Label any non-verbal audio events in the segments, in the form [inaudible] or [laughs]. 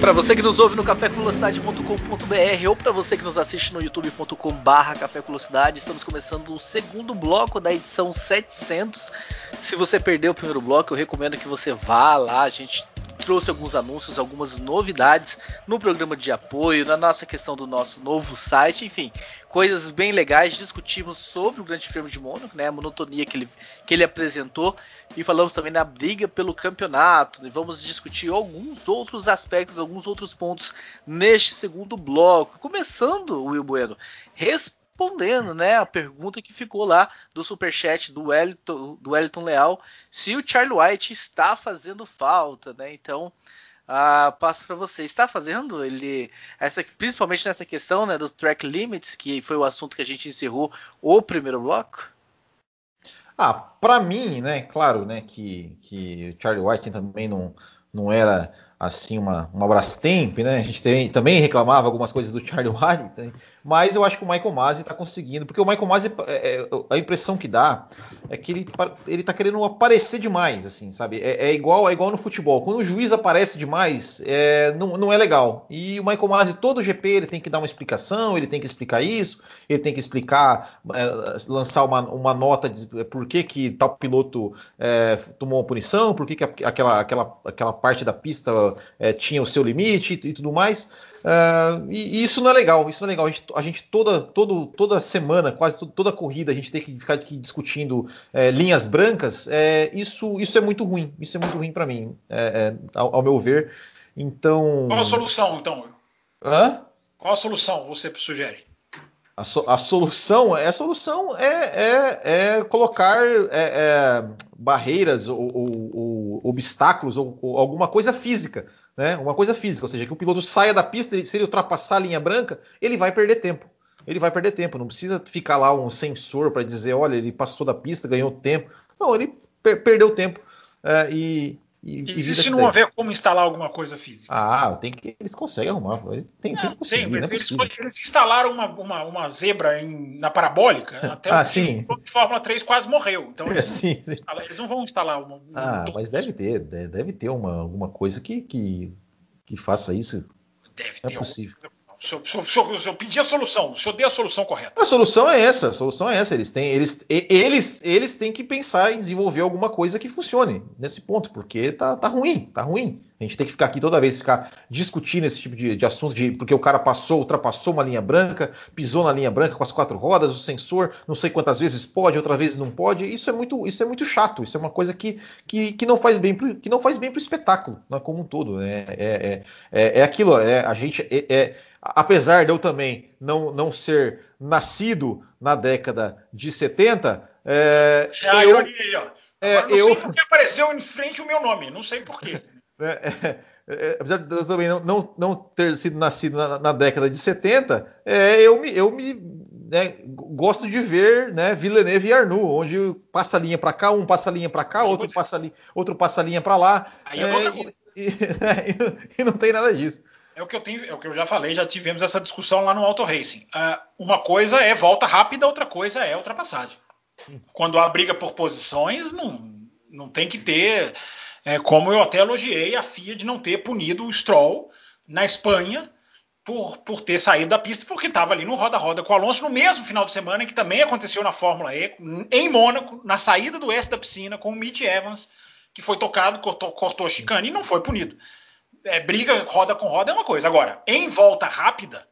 Para você que nos ouve no cafévelocidade.com.br ou para você que nos assiste no youtube.com/barra estamos começando o segundo bloco da edição 700. Se você perdeu o primeiro bloco, eu recomendo que você vá lá. A gente trouxe alguns anúncios, algumas novidades no programa de apoio, na nossa questão do nosso novo site, enfim, coisas bem legais. Discutimos sobre o Grande Prêmio de Mônaco, né, a monotonia que ele, que ele apresentou, e falamos também na briga pelo campeonato. E vamos discutir alguns outros aspectos, alguns outros pontos neste segundo bloco. Começando, Will Bueno, respondendo, né, a pergunta que ficou lá do superchat do Wellington, do Wellington Leal, se o Charlie White está fazendo falta, né? Então, ah, passo para você. Está fazendo ele essa, principalmente nessa questão, né, do track limits, que foi o assunto que a gente encerrou o primeiro bloco? Ah, para mim, né, claro, né, que que Charlie White também não não era assim uma, uma Brastemp, né? A gente tem, também reclamava algumas coisas do Charlie White, mas eu acho que o Michael Masi está conseguindo, porque o Michael Masi, é, é, a impressão que dá é que ele, ele tá querendo aparecer demais, assim, sabe? É, é, igual é igual no futebol. Quando o juiz aparece demais, é, não, não é legal. E o Michael Masi, todo GP, ele tem que dar uma explicação, ele tem que explicar isso, ele tem que explicar, é, lançar uma, uma nota de por que, que tal piloto é, tomou uma punição, por que, que aquela, aquela, aquela parte da pista tinha o seu limite e, e tudo mais. Uh, e, e, isso não é legal, isso não é legal. A gente, a gente toda, todo, toda semana, quase toda, toda corrida, a gente tem que ficar aqui discutindo é, linhas brancas. É, isso, isso é muito ruim. Isso é muito ruim para mim, é, é, ao, ao, meu ver. Então. Qual a solução, então? Hã? Qual a solução você sugere? A, so, a solução, a solução é, é, é colocar barreiras ou, ou, ou obstáculos ou, ou alguma coisa física né? Uma coisa física, ou seja, que o piloto saia da pista, se ele ultrapassar a linha branca, ele vai perder tempo. Ele vai perder tempo, não precisa ficar lá um sensor para dizer, olha, ele passou da pista, ganhou tempo. Não, ele per perdeu tempo. É, e, e, Existe e não haver como instalar alguma coisa física? Ah, tem que, eles conseguem arrumar. Tem, não, tem que conseguir, tem, mas é eles, eles, instalaram uma, uma, uma zebra em, na parabólica. [laughs] Até ah, o sim. de Fórmula 3 quase morreu. Então eles, [laughs] sim, sim. eles não vão instalar uma. Ah, mas deve ter, deve ter uma, alguma coisa que, que, que faça isso. Deve é ter. É possível. O senhor, senhor, senhor a solução, o senhor deu a solução correta. A solução é essa, a solução é essa. Eles têm, eles, eles, eles têm que pensar em desenvolver alguma coisa que funcione nesse ponto, porque tá, tá ruim, tá ruim. A gente tem que ficar aqui toda vez ficar discutindo esse tipo de, de assunto, de, porque o cara passou, ultrapassou uma linha branca, pisou na linha branca com as quatro rodas, o sensor, não sei quantas vezes pode, outras vezes não pode. Isso é muito, isso é muito chato. Isso é uma coisa que, que, que não faz bem pro, que não faz bem para o espetáculo, né, como um todo. Né? É, é, é, é aquilo. É a gente é, é apesar de eu também não, não ser nascido na década de 70, é, Já eu, aí, ó. É, não eu... sei porque apareceu em frente o meu nome, não sei porquê. [laughs] É, é, é, apesar de eu também não, não, não, ter sido nascido na, na década de 70, é, eu me, eu me né, gosto de ver né, Villeneuve e Arnoux, onde passa a linha para cá, um passa a linha para cá, outro passa, li, outro passa a linha para lá. Aí é, e, e, [laughs] e, não tem nada disso. É o que eu tenho, é o que eu já falei, já tivemos essa discussão lá no Auto Racing. Uh, uma coisa é volta rápida, outra coisa é ultrapassagem. Quando há briga por posições, não, não tem que ter. É, como eu até elogiei a FIA de não ter punido o Stroll na Espanha por, por ter saído da pista, porque estava ali no roda-roda com o Alonso no mesmo final de semana que também aconteceu na Fórmula E, em Mônaco, na saída do S da piscina, com o Mitch Evans, que foi tocado, cortou, cortou a chicane e não foi punido é, briga roda com roda é uma coisa. Agora, em volta rápida,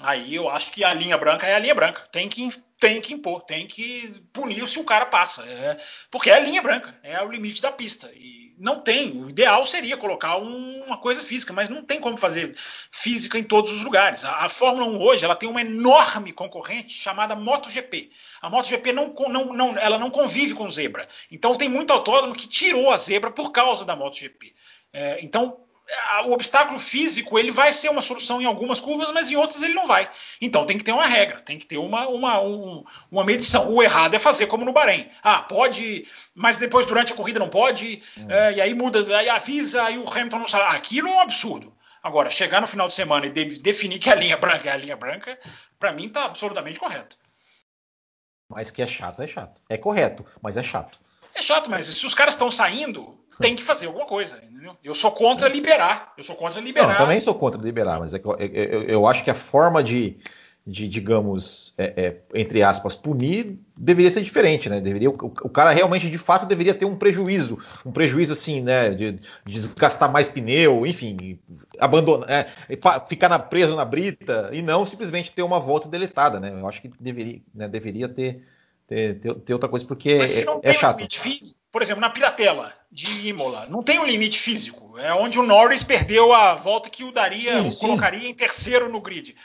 aí eu acho que a linha branca é a linha branca. Tem que, tem que impor, tem que punir se o cara passa. É, porque é a linha branca, é o limite da pista. E não tem. O ideal seria colocar um, uma coisa física, mas não tem como fazer física em todos os lugares. A, a, Fórmula 1 hoje ela tem uma enorme concorrente chamada MotoGP. A MotoGP não, não, não, ela não convive com zebra. Então tem muito autódromo que tirou a zebra por causa da MotoGP. É, então o obstáculo físico ele vai ser uma solução em algumas curvas, mas em outras ele não vai. Então tem que ter uma regra, tem que ter uma, uma, um, uma medição. O errado é fazer como no Bahrein. Ah, pode, mas depois durante a corrida não pode, hum. é, e aí muda, aí avisa, aí o Hamilton não sabe. Aquilo é um absurdo. Agora, chegar no final de semana e de, definir que a linha branca é a linha branca, para mim está absolutamente correto. Mas que é chato, é chato. É correto, mas é chato. É chato, mas se os caras estão saindo, tem que fazer alguma coisa, entendeu? Eu sou contra liberar. Eu sou contra liberar. Não, eu também sou contra liberar, mas é eu, eu, eu, acho que a forma de, de digamos, é, é, entre aspas, punir deveria ser diferente, né? Deveria, o, o, cara realmente, de fato, deveria ter um prejuízo, um prejuízo assim, né? De, de desgastar mais pneu, enfim, abandonar, é, ficar na, preso na brita e não simplesmente ter uma volta deletada, né? Eu acho que deveria, né, deveria ter ter, ter, ter outra coisa, porque Mas se não é, tem chato. Limite físico, por exemplo, na Piratela de Imola, não tem um limite físico. É onde o Norris perdeu a volta que o daria, sim, o sim. colocaria em terceiro no grid.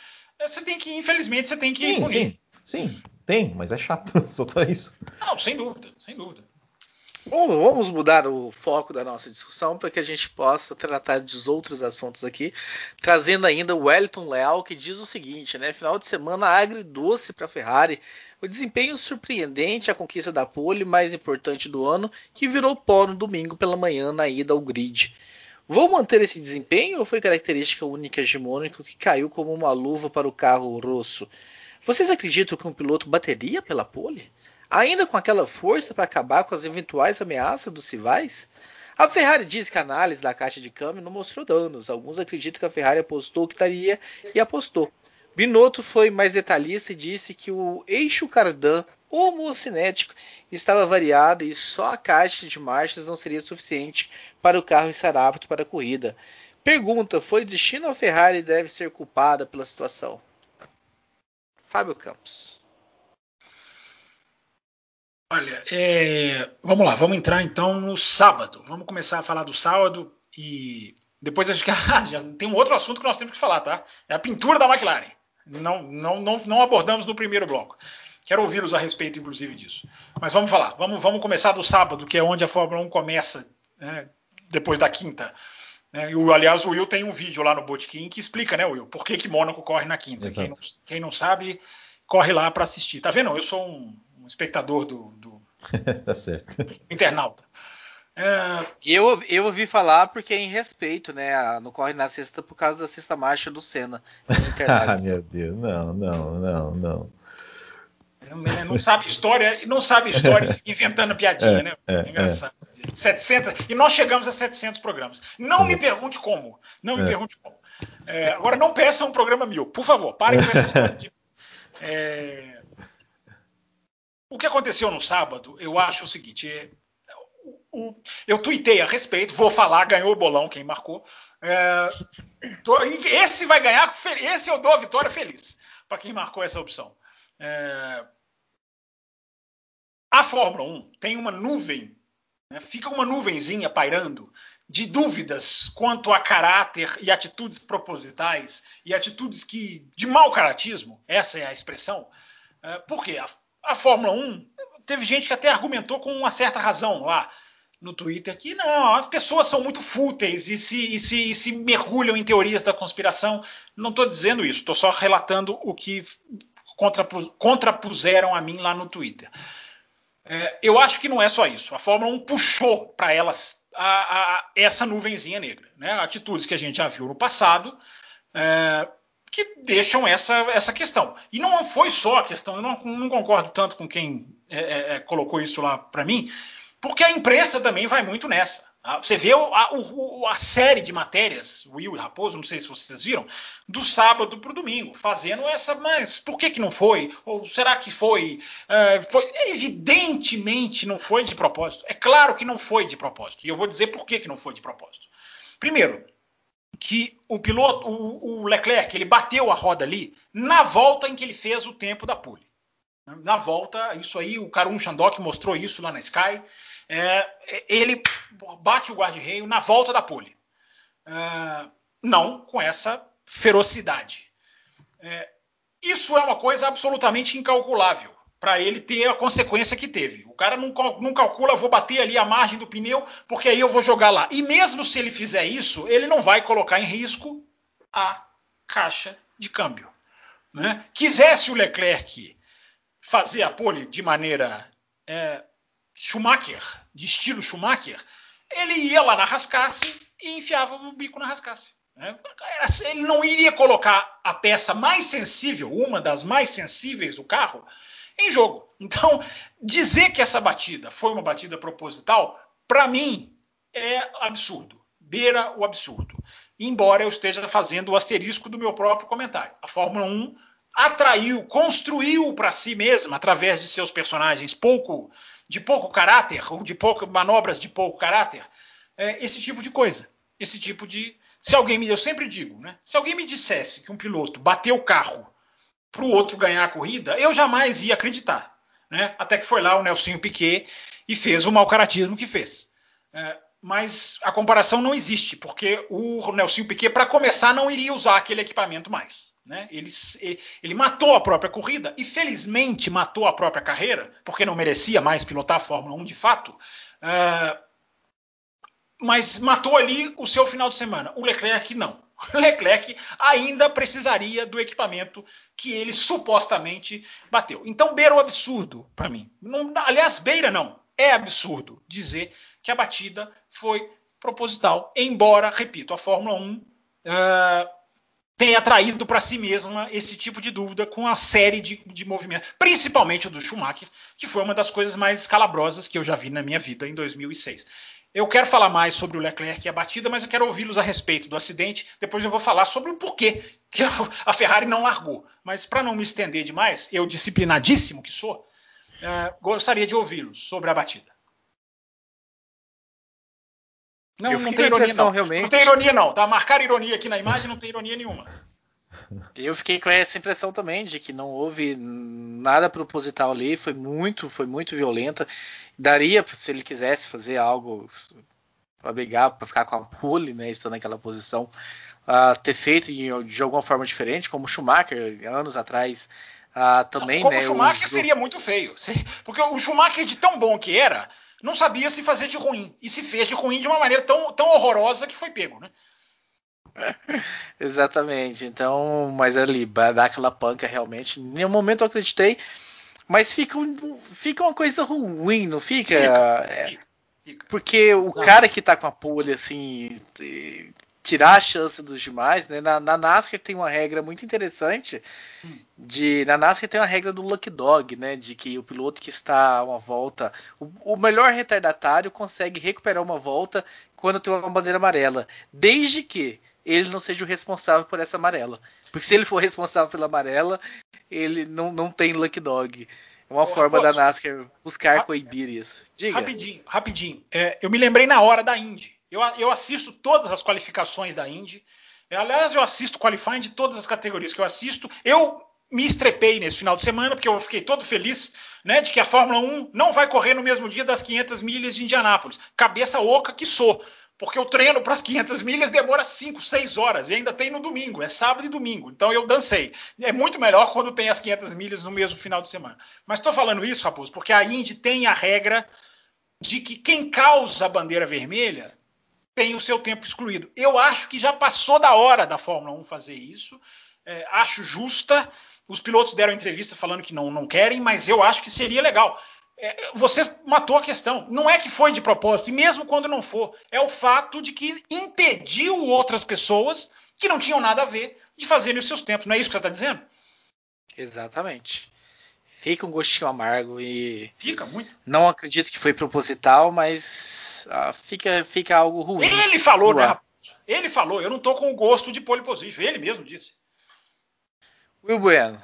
Você tem que, infelizmente, você tem que sim, punir. Sim, sim, tem, mas é chato, [laughs] só tá isso. Não, sem dúvida, sem dúvida. Bom, vamos mudar o foco da nossa discussão para que a gente possa tratar dos outros assuntos aqui, trazendo ainda o Wellington Leal, que diz o seguinte, né? Final de semana agridoce para a Ferrari, o desempenho surpreendente, a conquista da pole mais importante do ano, que virou pó no domingo pela manhã na ida ao grid. Vou manter esse desempenho ou foi característica única hegemônica que caiu como uma luva para o carro rosso? Vocês acreditam que um piloto bateria pela pole? Ainda com aquela força para acabar com as eventuais ameaças dos rivais? A Ferrari diz que a análise da caixa de câmbio não mostrou danos. Alguns acreditam que a Ferrari apostou que estaria e apostou. Binotto foi mais detalhista e disse que o eixo cardan homocinético estava variado e só a caixa de marchas não seria suficiente para o carro estar apto para a corrida. Pergunta: foi destino a Ferrari deve ser culpada pela situação? Fábio Campos. Olha, é... vamos lá, vamos entrar então no sábado. Vamos começar a falar do sábado e depois acho que [laughs] já tem um outro assunto que nós temos que falar, tá? É a pintura da McLaren. Não, não, não, não abordamos no primeiro bloco. Quero ouvi-los a respeito, inclusive, disso. Mas vamos falar. Vamos, vamos começar do sábado, que é onde a Fórmula 1 começa, né, depois da quinta. Né? E, aliás, o Will tem um vídeo lá no Bootkin que explica, né, Will, por que, que Mônaco corre na quinta. Quem não, quem não, sabe, corre lá para assistir. Tá vendo? Eu sou um, um espectador do, do [laughs] tá certo. internauta. É... Eu, eu ouvi falar porque é em respeito, né? No Corre na Sexta por causa da sexta marcha do Senna. [laughs] ah, meu Deus, não, não, não, não. Não sabe história, não sabe história inventando [laughs] piadinha, é, né? É, é engraçado. É. 700, e nós chegamos a 700 programas. Não me pergunte como. Não me é. pergunte como. É, agora, não peça um programa mil. Por favor, parem com essa história. De, é, o que aconteceu no sábado, eu acho o seguinte: é, eu tuitei a respeito, vou falar, ganhou o bolão quem marcou. É, esse vai ganhar, esse eu dou a vitória feliz para quem marcou essa opção. É, a Fórmula 1 tem uma nuvem, né, fica uma nuvenzinha pairando de dúvidas quanto a caráter e atitudes propositais e atitudes que de mau caratismo, essa é a expressão. É, por quê? A, a Fórmula 1, teve gente que até argumentou com uma certa razão lá no Twitter que não, as pessoas são muito fúteis e se, e se, e se mergulham em teorias da conspiração. Não estou dizendo isso, estou só relatando o que contrapuseram a mim lá no Twitter. É, eu acho que não é só isso. A Fórmula 1 puxou para elas a, a, essa nuvenzinha negra. Né? Atitudes que a gente já viu no passado. É, que deixam essa, essa questão. E não foi só a questão, eu não, não concordo tanto com quem é, é, é colocou isso lá para mim, porque a imprensa também vai muito nessa. Tá? Você vê a, a, série de matérias, Will e Raposo, não sei se vocês viram, do sábado para o domingo, fazendo essa, mas por que, que não foi? Ou será que foi? É, foi? Evidentemente não foi de propósito. É claro que não foi de propósito. E eu vou dizer por que, que não foi de propósito. Primeiro, que o piloto, o, o, Leclerc, ele bateu a roda ali na volta em que ele fez o tempo da pole. Na volta, isso aí, o Karun Chandok mostrou isso lá na Sky. É, ele bate o guarda-reio na volta da pole. É, não com essa ferocidade. É, isso é uma coisa absolutamente incalculável para ele ter a consequência que teve. O cara não, não calcula, vou bater ali a margem do pneu, porque aí eu vou jogar lá. E mesmo se ele fizer isso, ele não vai colocar em risco a caixa de câmbio. Né? Quisesse o Leclerc fazer a pole de maneira é, Schumacher, de estilo Schumacher, ele ia lá na rascasse e enfiava o bico na rascasse. Né? Ele não iria colocar a peça mais sensível, uma das mais sensíveis do carro, em jogo. [laughs] Então, dizer que essa batida foi uma batida proposital, para mim, é absurdo. Beira o absurdo. Embora eu esteja fazendo o asterisco do meu próprio comentário. A Fórmula 1 atraiu, construiu para si mesma, através de seus personagens pouco de pouco caráter, ou de pouco, manobras de pouco caráter, é, esse tipo de coisa. Esse tipo de. Se alguém me. Eu sempre digo, né? Se alguém me dissesse que um piloto bateu o carro para o outro ganhar a corrida, eu jamais ia acreditar. Né? Até que foi lá o Nelson Piquet e fez o mau caratismo que fez. É, mas a comparação não existe, porque o Nelson Piquet, para começar, não iria usar aquele equipamento mais. Né? Ele, ele, matou a própria corrida e, felizmente, matou a própria carreira, porque não merecia mais pilotar a Fórmula 1 de fato. Uh, mas matou ali o seu final de semana. O Leclerc não. [laughs] Leclerc ainda precisaria do equipamento que ele supostamente bateu. Então beira o absurdo para mim. Não, aliás, beira não. É absurdo dizer que a batida foi proposital, embora, repito, a Fórmula 1 uh, ah, tenha traído para si mesma esse tipo de dúvida com a série de, de movimentos, principalmente o do Schumacher, que foi uma das coisas mais escalabrosas que eu já vi na minha vida em 2006. Eu quero falar mais sobre o Leclerc e a batida, mas eu quero ouvi-los a respeito do acidente. Depois eu vou falar sobre o porquê que [laughs] a Ferrari não largou. Mas para não me estender demais, eu disciplinadíssimo que sou, uh, gostaria de ouvi-los sobre a batida. Não, não tem ironia não. Realmente... Não tem ironia não, tá? Marcar ironia aqui na imagem não tem ironia nenhuma. Eu fiquei com essa impressão também de que não houve nada proposital ali, foi muito, foi muito violenta daria, se ele quisesse fazer algo para brigar, para ficar com a pole, né, estando naquela posição, uh, ter feito de, de, alguma forma diferente, como o Schumacher anos atrás uh, também, como né? o Schumacher seria muito feio, porque o Schumacher de tão bom que era, não sabia se fazer de ruim e se fez de ruim de uma maneira tão, tão horrorosa que foi pego, né? [laughs] Exatamente. Então, mas ali, dar aquela panca realmente, em nenhum momento eu acreditei mas fica, um, fica uma coisa ruim, não fica? fica, é, fica. Porque o Exato. cara que tá com a pole, assim, tirar a chance dos demais, né? Na, na, NASCAR tem uma regra muito interessante hum. de na NASCAR tem uma regra do lucky dog, né? De que o piloto que está uma volta, o, o, melhor retardatário consegue recuperar uma volta quando tem uma bandeira amarela, desde que ele não seja o responsável por essa amarela. Porque se ele for responsável pela amarela, ele não, não tem lucky dog. É uma forma da NASCAR buscar coibir isso. Diga. Rapidinho, rapidinho. É, eu me lembrei na hora da Indy. Eu, eu assisto todas as qualificações da Indy. É, aliás, eu assisto qualifying de todas as categorias que eu assisto. Eu me estrepei nesse final de semana, porque eu fiquei todo feliz né, de que a Fórmula 1 não vai correr no mesmo dia das 500 milhas de Indianápolis. Cabeça oca que sou. Porque o treino para as 500 milhas demora 5, 6 horas e ainda tem no domingo, é sábado e domingo. Então eu dancei. É muito melhor quando tem as 500 milhas no mesmo final de semana. Mas estou falando isso, Raposo, porque a Indy tem a regra de que quem causa a bandeira vermelha tem o seu tempo excluído. Eu acho que já passou da hora da Fórmula 1 fazer isso. É, acho justa. Os pilotos deram entrevista falando que não, não querem, mas eu acho que seria legal você matou a questão. Não é que foi de propósito, e mesmo quando não for, é o fato de que impediu outras pessoas que não tinham nada a ver de fazerem os seus tempos. Não é isso que você está dizendo? Exatamente. Fica um gostinho amargo e. Fica muito. Não acredito que foi proposital, mas ah, fica, fica algo ruim. Ele falou, né, rapaz? Ele falou, eu não estou com o gosto de pole position. Ele mesmo disse. Will Bueno.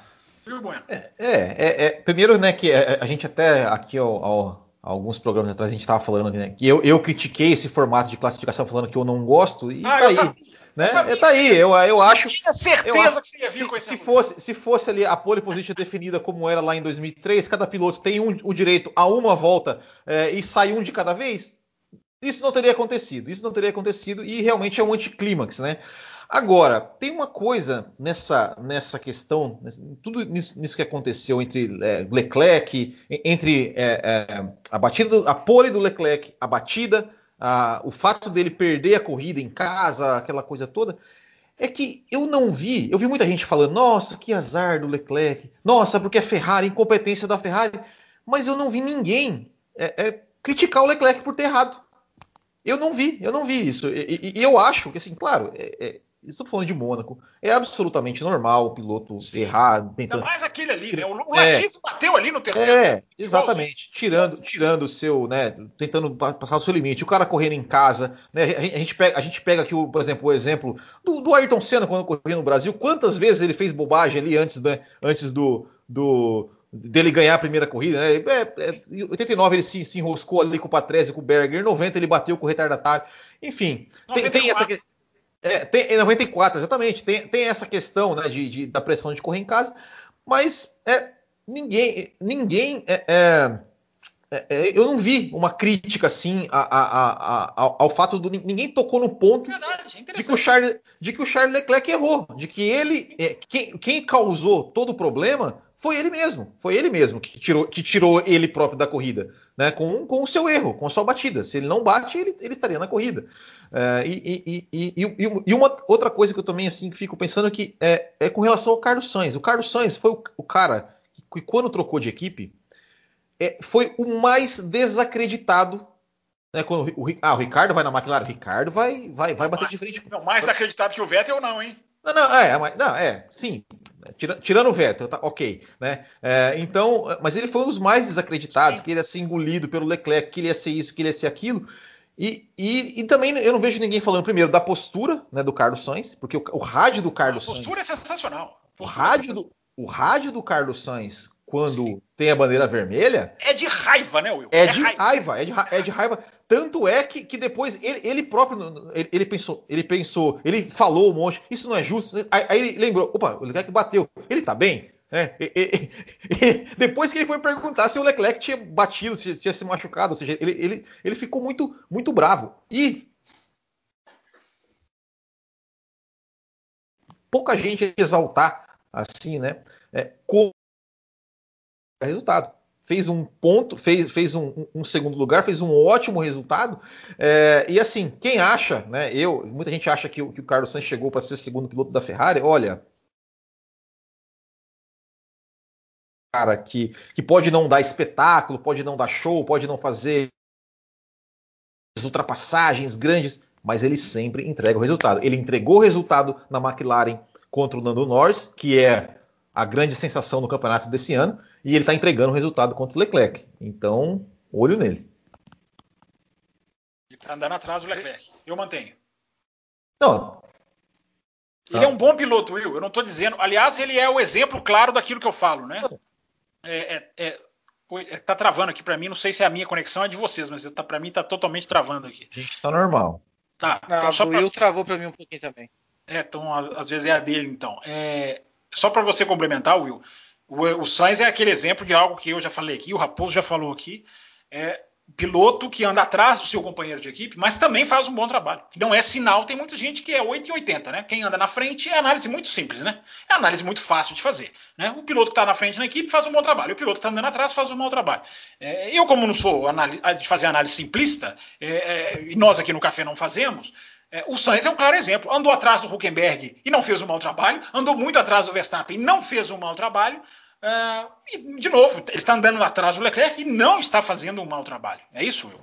É, é, é, é, primeiro, né, que é, a gente até aqui ao, ao, alguns programas atrás a gente estava falando né, que eu, eu critiquei esse formato de classificação falando que eu não gosto e ah, tá aí. Sabia, né? É, tá aí, eu, eu acho. Eu tinha certeza eu acho, que você ia vir se, com esse se fosse, se fosse ali a pole position definida como era lá em 2003, cada piloto tem um, o direito a uma volta é, e sai um de cada vez, isso não teria acontecido. Isso não teria acontecido e realmente é um anticlímax, né? Agora, tem uma coisa nessa, nessa questão, tudo nisso, nisso que aconteceu entre é, Leclerc, entre é, é, a batida, a pole do Leclerc, a batida, a, o fato dele perder a corrida em casa, aquela coisa toda, é que eu não vi, eu vi muita gente falando, nossa, que azar do Leclerc, nossa, porque é Ferrari, incompetência da Ferrari, mas eu não vi ninguém é, é, criticar o Leclerc por ter errado. Eu não vi, eu não vi isso. E, e, e eu acho que, assim, claro, é Estou falando de Mônaco. É absolutamente normal o piloto Sim. errar. Tentando... Ainda mais aquele ali, né? O. Latifi é, bateu ali no terceiro. É, exatamente. Tirando, tirando o seu, né? Tentando passar o seu limite. O cara correndo em casa. Né? A, gente pega, a gente pega aqui, por exemplo, o exemplo do, do Ayrton Senna quando corria no Brasil. Quantas vezes ele fez bobagem ali antes, né? antes do, do, dele ganhar a primeira corrida, né? É, é, em 89 ele se, se, enroscou ali com o Patrese e com o Berger, em 90 ele bateu com o retardatário. Enfim, tem, tem, essa é, tem, em 94, exatamente. Tem, tem essa questão né, de, de, da pressão de correr em casa, mas é, ninguém. ninguém é, é, é, é eu não vi uma crítica assim a, a, a, ao, ao, fato do. Ninguém tocou no ponto Verdade, de, que o Charles, de que o Charles Leclerc errou. De que ele. quem, quem causou todo o problema foi ele mesmo. Foi ele mesmo que tirou, que tirou ele próprio da corrida, né? Com, com o seu erro, com a sua batida. Se ele não bate, ele, ele estaria na corrida. É, e, e, e, e, uma outra coisa que eu também assim fico pensando que é, é com relação ao Carlos Sainz. O Carlos Sainz foi o, o cara que, quando trocou de equipe, é, foi o mais desacreditado. Né, quando o, ah, o Ricardo vai na McLaren, o Ricardo vai, vai, vai bater de frente. Não, mais acreditado que o Vettel não, hein? Não, não, é, não, é, sim. tirando o Vettel, tá, ok, né? É, então, mas ele foi um dos mais desacreditados, sim. que ele ia ser engolido pelo Leclerc, que ele ia ser isso, que ele ia ser aquilo. E, e, e, também eu não vejo ninguém falando primeiro da postura né, do Carlos Sainz, porque o, o rádio do Carlos Sainz. A postura Sainz, é sensacional. O rádio, do, o rádio do Carlos Sainz, quando Sim. tem a bandeira vermelha. É de raiva, né, Will? É, é de raiva, raiva é, de, é de raiva. Tanto é que, que depois ele, ele próprio ele, ele, pensou, ele pensou, ele falou um monte, isso não é justo. Aí, aí ele lembrou, opa, o Leclerc bateu, ele tá bem? É, e, e, e, [laughs] depois que ele foi perguntar se o Leclerc tinha batido, se tinha se machucado, ou seja, ele, ele, ele ficou muito, muito bravo. E pouca gente exaltar assim, né? É, com resultado. Fez um ponto, fez, fez um, um segundo lugar, fez um ótimo resultado. É, e assim, quem acha, né? Eu, muita gente acha que, que o Carlos Sainz chegou para ser segundo piloto da Ferrari. Olha, cara que, que pode não dar espetáculo, pode não dar show, pode não fazer ultrapassagens grandes, mas ele sempre entrega o resultado. Ele entregou o resultado na McLaren contra o Nando Norris, que é a grande sensação no campeonato desse ano, e ele está entregando o resultado contra o Leclerc. Então, olho nele. Ele está andando atrás do Leclerc. Eu mantenho. Não. Ele é um bom piloto, Will. Eu não estou dizendo. Aliás, ele é o exemplo claro daquilo que eu falo, né? É, é, é, é, tá travando aqui para mim. Não sei se é a minha conexão é de vocês, mas tá, para mim tá totalmente travando aqui. A gente tá normal. Tá. Ah, então só pra... eu travou para mim um pouquinho também. É, então às vezes é a dele, então. É, só para você complementar, Will, o, o Sainz é aquele exemplo de algo que eu já falei aqui, o Raposo já falou aqui. É, piloto que anda atrás do seu companheiro de equipe, mas também faz um bom trabalho. Não é sinal, tem muita gente que é 8 e 80, né? Quem anda na frente é análise muito simples, né? É análise muito fácil de fazer. Né? O piloto que está na frente na equipe faz um bom trabalho, o piloto que está andando atrás faz um mau trabalho. É, eu, como não sou de fazer análise simplista, é, é, e nós aqui no Café não fazemos, é, o Sainz é um claro exemplo. Andou atrás do Huckenberg e não fez um mau trabalho, andou muito atrás do Verstappen e não fez um mau trabalho, Uh, e, de novo, ele está andando atrás do Leclerc e não está fazendo um mau trabalho. É isso, Will?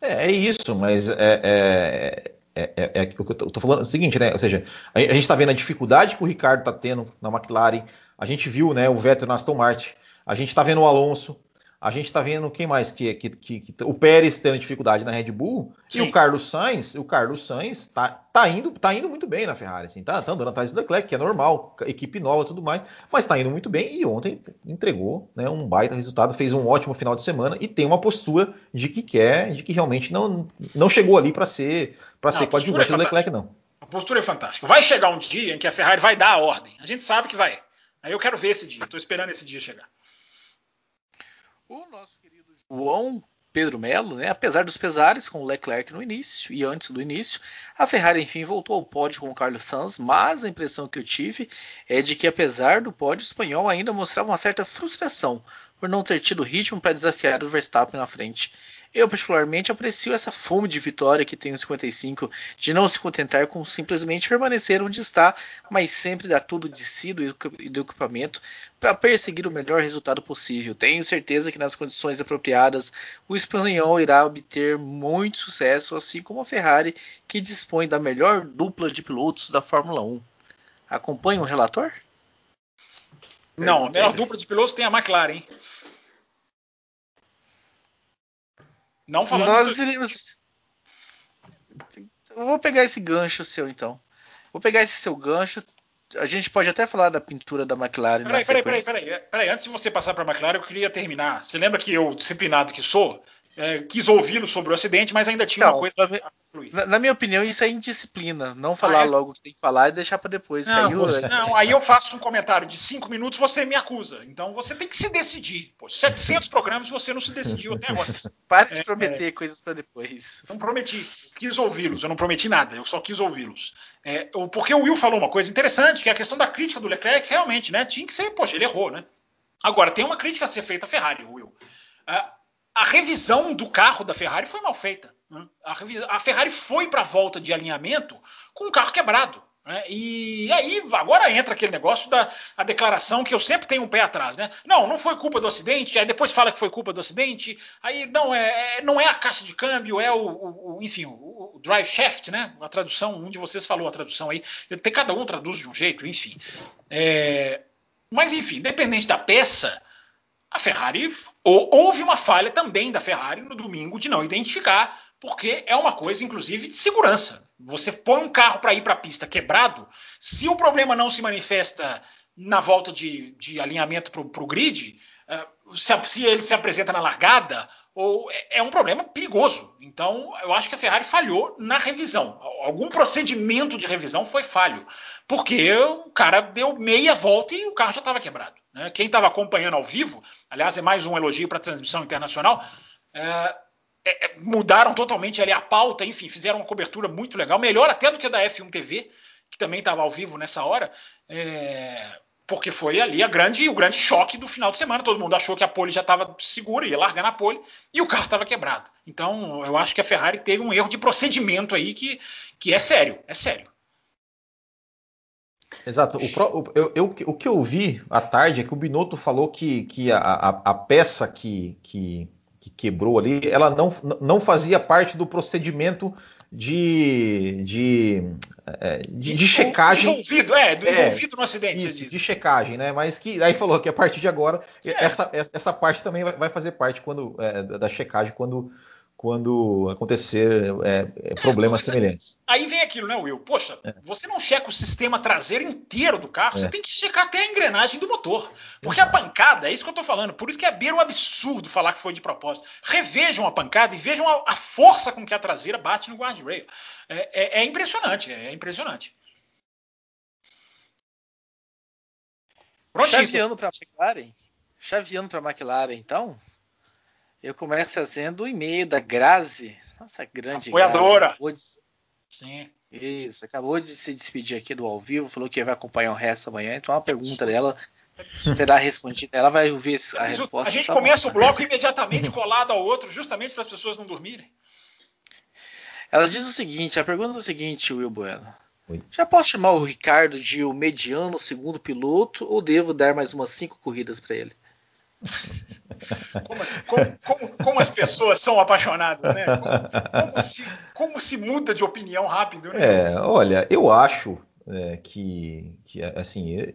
É, é isso, mas é, é, é, é, é o que eu estou falando é o seguinte, né? Ou seja, a, gente está vendo a dificuldade que o Ricardo está tendo na McLaren, a gente viu né, o Vettel na Aston Martin, a gente está vendo o Alonso, a gente está vendo quem mais que, que, que, que, o Pérez tendo dificuldade na Red Bull Sim. e o Carlos Sainz, o Carlos Sainz tá, tá, indo, tá indo muito bem na Ferrari, assim, tá, tá andando atrás do Leclerc, que é normal, equipe nova, tudo mais, mas tá indo muito bem e ontem entregou, né, um baita resultado, fez um ótimo final de semana e tem uma postura de que quer, de que realmente não, não chegou ali para ser para ser coadjuvante é do Leclerc não. A postura é fantástica. Vai chegar um dia em que a Ferrari vai dar a ordem. A gente sabe que vai. Aí eu quero ver esse dia. Estou esperando esse dia chegar. O nosso querido João Pedro Melo, né? apesar dos pesares com o Leclerc no início e antes do início, a Ferrari enfim voltou ao pódio com Carlos Sainz, mas a impressão que eu tive é de que apesar do pódio o espanhol ainda mostrava uma certa frustração por não ter tido ritmo para desafiar o Verstappen na frente. Eu particularmente aprecio essa fome de vitória que tem o 55, de não se contentar com simplesmente permanecer onde está, mas sempre dar tudo de si e do equipamento para perseguir o melhor resultado possível. Tenho certeza que nas condições apropriadas o espanhol irá obter muito sucesso, assim como a Ferrari, que dispõe da melhor dupla de pilotos da Fórmula 1. Acompanha o relator? Não, a melhor dupla de pilotos tem a McLaren. Hein? Não falando. Nós iremos. Eu vou pegar esse gancho seu então. Vou pegar esse seu gancho. A gente pode até falar da pintura da McLaren. Peraí, peraí, peraí, peraí, peraí. Antes de você passar para a McLaren, eu queria terminar. Você lembra que eu, disciplinado que sou, é, quis ouvi-lo sobre o acidente, mas ainda tinha então, uma coisa na, na, minha opinião, isso é indisciplina. Não falar ah, é? logo o que tem que falar e deixar para depois. Não, caiu, você, não, aí eu faço um comentário de cinco minutos, você me acusa. Então você tem que se decidir. Pô, 700 programas você não se decidiu até agora. [laughs] Pare de é, prometer é, coisas para depois. Não prometi. Quis ouvi-los. Eu não prometi nada. Eu só quis ouvi-los. É, porque o Will falou uma coisa interessante, que é a questão da crítica do Leclerc, realmente, né? Tinha que ser, poxa, ele errou, né? Agora, tem uma crítica a ser feita à Ferrari, Will. Uh, a revisão do carro da Ferrari foi mal feita. Né? A, a, Ferrari foi para a volta de alinhamento com o carro quebrado. Né? E aí agora entra aquele negócio da a declaração que eu sempre tenho um pé atrás, né? Não, não foi culpa do acidente. Aí depois fala que foi culpa do acidente. Aí não é, é não é a caixa de câmbio, é o, o, o enfim, o, o, drive shaft, né? A tradução, um de vocês falou a tradução aí. Tem cada um traduz de um jeito, enfim. É, mas enfim, independente da peça, a Ferrari ou, houve uma falha também da Ferrari no domingo de não identificar, porque é uma coisa, inclusive, de segurança. Você põe um carro para ir para a pista quebrado, se o problema não se manifesta na volta de, de alinhamento para o grid, uh, se, se, ele se apresenta na largada, ou é, é um problema perigoso. Então, eu acho que a Ferrari falhou na revisão. Algum procedimento de revisão foi falho, porque o cara deu meia volta e o carro já estava quebrado. Né? Quem estava acompanhando ao vivo, aliás, é mais um elogio para a transmissão internacional, é, é, é, mudaram totalmente ali a pauta, enfim, fizeram uma cobertura muito legal, melhor até do que a da F1 TV, que também estava ao vivo nessa hora, é, porque foi ali a grande, o grande choque do final de semana. Todo mundo achou que a pole já estava segura, ia largar na pole, e o carro estava quebrado. Então, eu acho que a Ferrari teve um erro de procedimento aí que, que é sério, é sério. Exato. O, pro, eu, eu, o que eu vi à tarde é que o Binotto falou que, que a, a, a peça que, que, que, quebrou ali, ela não, não fazia parte do procedimento de, de, é, de, de checagem. Envolvido, é, do é, envolvido no acidente. Isso, de checagem, né? Mas que aí falou que a partir de agora, é. essa, essa parte também vai, vai fazer parte quando, é, da checagem quando quando acontecer é, é, problemas é, semelhantes. Aí vem aquilo, né, Will? Poxa, é. você não checa o sistema traseiro inteiro do carro, você é. tem que checar até a engrenagem do motor. Porque a pancada, é isso que eu estou falando, por isso que é beira um absurdo falar que foi de propósito. Revejam a pancada e vejam a, a força com que a traseira bate no guardrail. É, é impressionante, é impressionante. Chaveando para a McLaren, chaveando para a McLaren, então, eu começo trazendo o e-mail da Grazi, nossa grande apoiadora. Grazi, de... Sim. Isso, acabou de se despedir aqui do ao vivo, falou que vai acompanhar o resto amanhã. Então, uma pergunta dela será respondida. Ela vai ouvir a resposta. A gente começa o bloco imediatamente colado ao outro, justamente para as pessoas não dormirem. Ela diz o seguinte: a pergunta é o seguinte, Will Bueno. Oi. Já posso chamar o Ricardo de o mediano segundo piloto ou devo dar mais umas cinco corridas para ele? Como, como, como, as pessoas são apaixonadas, né? Como, se, como se muda de opinião rápido, né? É, olha, eu acho é, que, que, assim, é,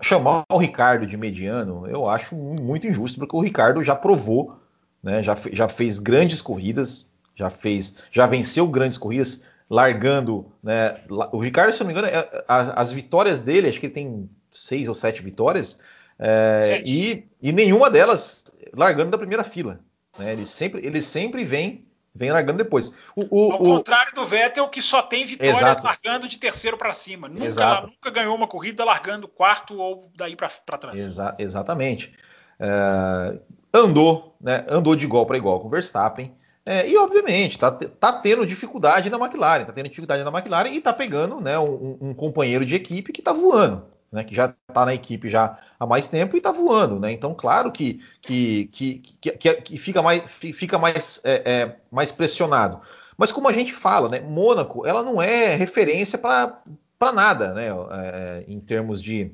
chamar o Ricardo de mediano, eu acho muito injusto, porque o Ricardo já provou, né? Já, já fez grandes corridas, já fez, já venceu grandes corridas, largando, né? O Ricardo, se não me engano, é, as vitórias dele, acho que ele tem seis ou sete vitórias é, e, e, nenhuma delas largando da primeira fila. Né? Ele, sempre, ele sempre vem, vem largando depois. O, o, Ao o... contrário do Vettel, que só tem vitórias Exato. largando de terceiro para cima. Nunca, nunca, ganhou uma corrida largando quarto ou daí para trás. Exa exatamente. É, andou né, andou de igual para igual com o Verstappen. É, e obviamente está tá tendo dificuldade na McLaren, está tendo dificuldade na McLaren e está pegando né, um, um, companheiro de equipe que está voando, né, que já está na equipe já há mais tempo e está voando. Né? Então, claro que, que, que, que, que fica mais, fica mais, é, é, mais pressionado. Mas como a gente fala, né, Mônaco ela não é referência para nada né, é, em termos de,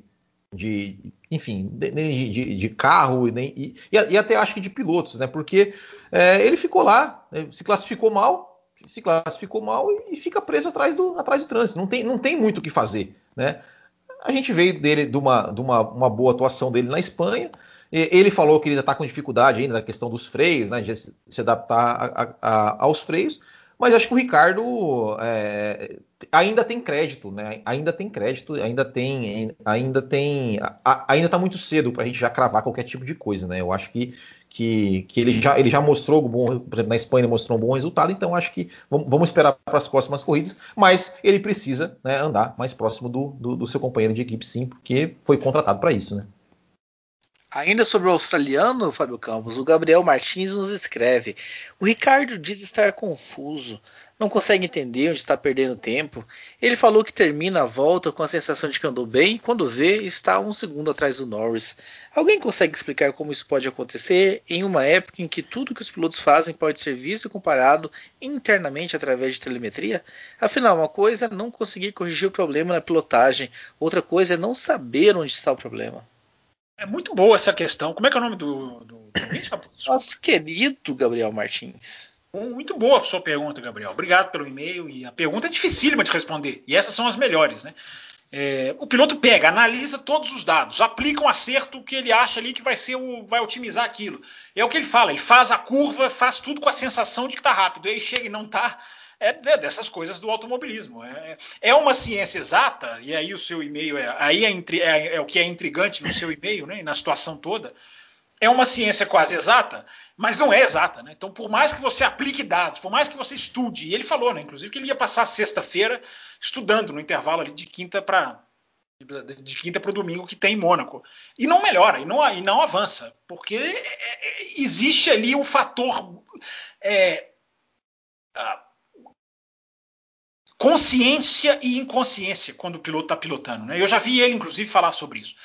de enfim, de, de, de carro e, e, e, até acho que de pilotos, né? Porque é, ele ficou lá, né, se classificou mal, se classificou mal e, e, fica preso atrás do, atrás do trânsito. Não tem, não tem muito o que fazer, né? A gente veio dele de uma, de uma, uma boa atuação dele na Espanha. Ele falou que ele está com dificuldade ainda na questão dos freios, né? De se adaptar a, a, aos freios. Mas acho que o Ricardo é, ainda tem crédito, né? Ainda tem crédito, ainda tem, ainda tem, a, ainda está muito cedo para a gente já cravar qualquer tipo de coisa, né? Eu acho que, que, que ele, já, ele já mostrou, bom, por exemplo, na Espanha ele mostrou um bom resultado, então acho que vamos, vamos esperar para as próximas corridas, mas ele precisa né, andar mais próximo do, do, do seu companheiro de equipe, sim, porque foi contratado para isso, né? Ainda sobre o australiano, Fábio Campos, o Gabriel Martins nos escreve: O Ricardo diz estar confuso, não consegue entender onde está perdendo tempo. Ele falou que termina a volta com a sensação de que andou bem e quando vê está um segundo atrás do Norris. Alguém consegue explicar como isso pode acontecer em uma época em que tudo que os pilotos fazem pode ser visto e comparado internamente através de telemetria? Afinal, uma coisa é não conseguir corrigir o problema na pilotagem, outra coisa é não saber onde está o problema. É muito boa essa questão. Como é que é o nome do, do, Nosso querido Gabriel Martins. Muito boa a sua pergunta, Gabriel. Obrigado pelo e-mail. E a pergunta é dificílima de responder. E essas são as melhores, né? É, o piloto pega, analisa todos os dados, aplica um acerto que ele acha ali que vai ser o, vai otimizar aquilo. É o que ele fala, ele faz a curva, faz tudo com a sensação de que está rápido. E aí chega e não está é dessas coisas do automobilismo. É, é uma ciência exata, e aí o seu e-mail é, aí é, é, é, o que é intrigante no seu e-mail, né, na situação toda. É uma ciência quase exata, mas não é exata. Né? Então, por mais que você aplique dados, por mais que você estude, e ele falou, né, inclusive, que ele ia passar sexta-feira estudando no intervalo ali de quinta para de quinta para o domingo que tem em Mônaco. E não melhora, e não, e não avança, porque é, é, existe ali um fator. É, consciência e inconsciência quando o piloto está pilotando. Né? Eu já vi ele, inclusive, falar sobre isso.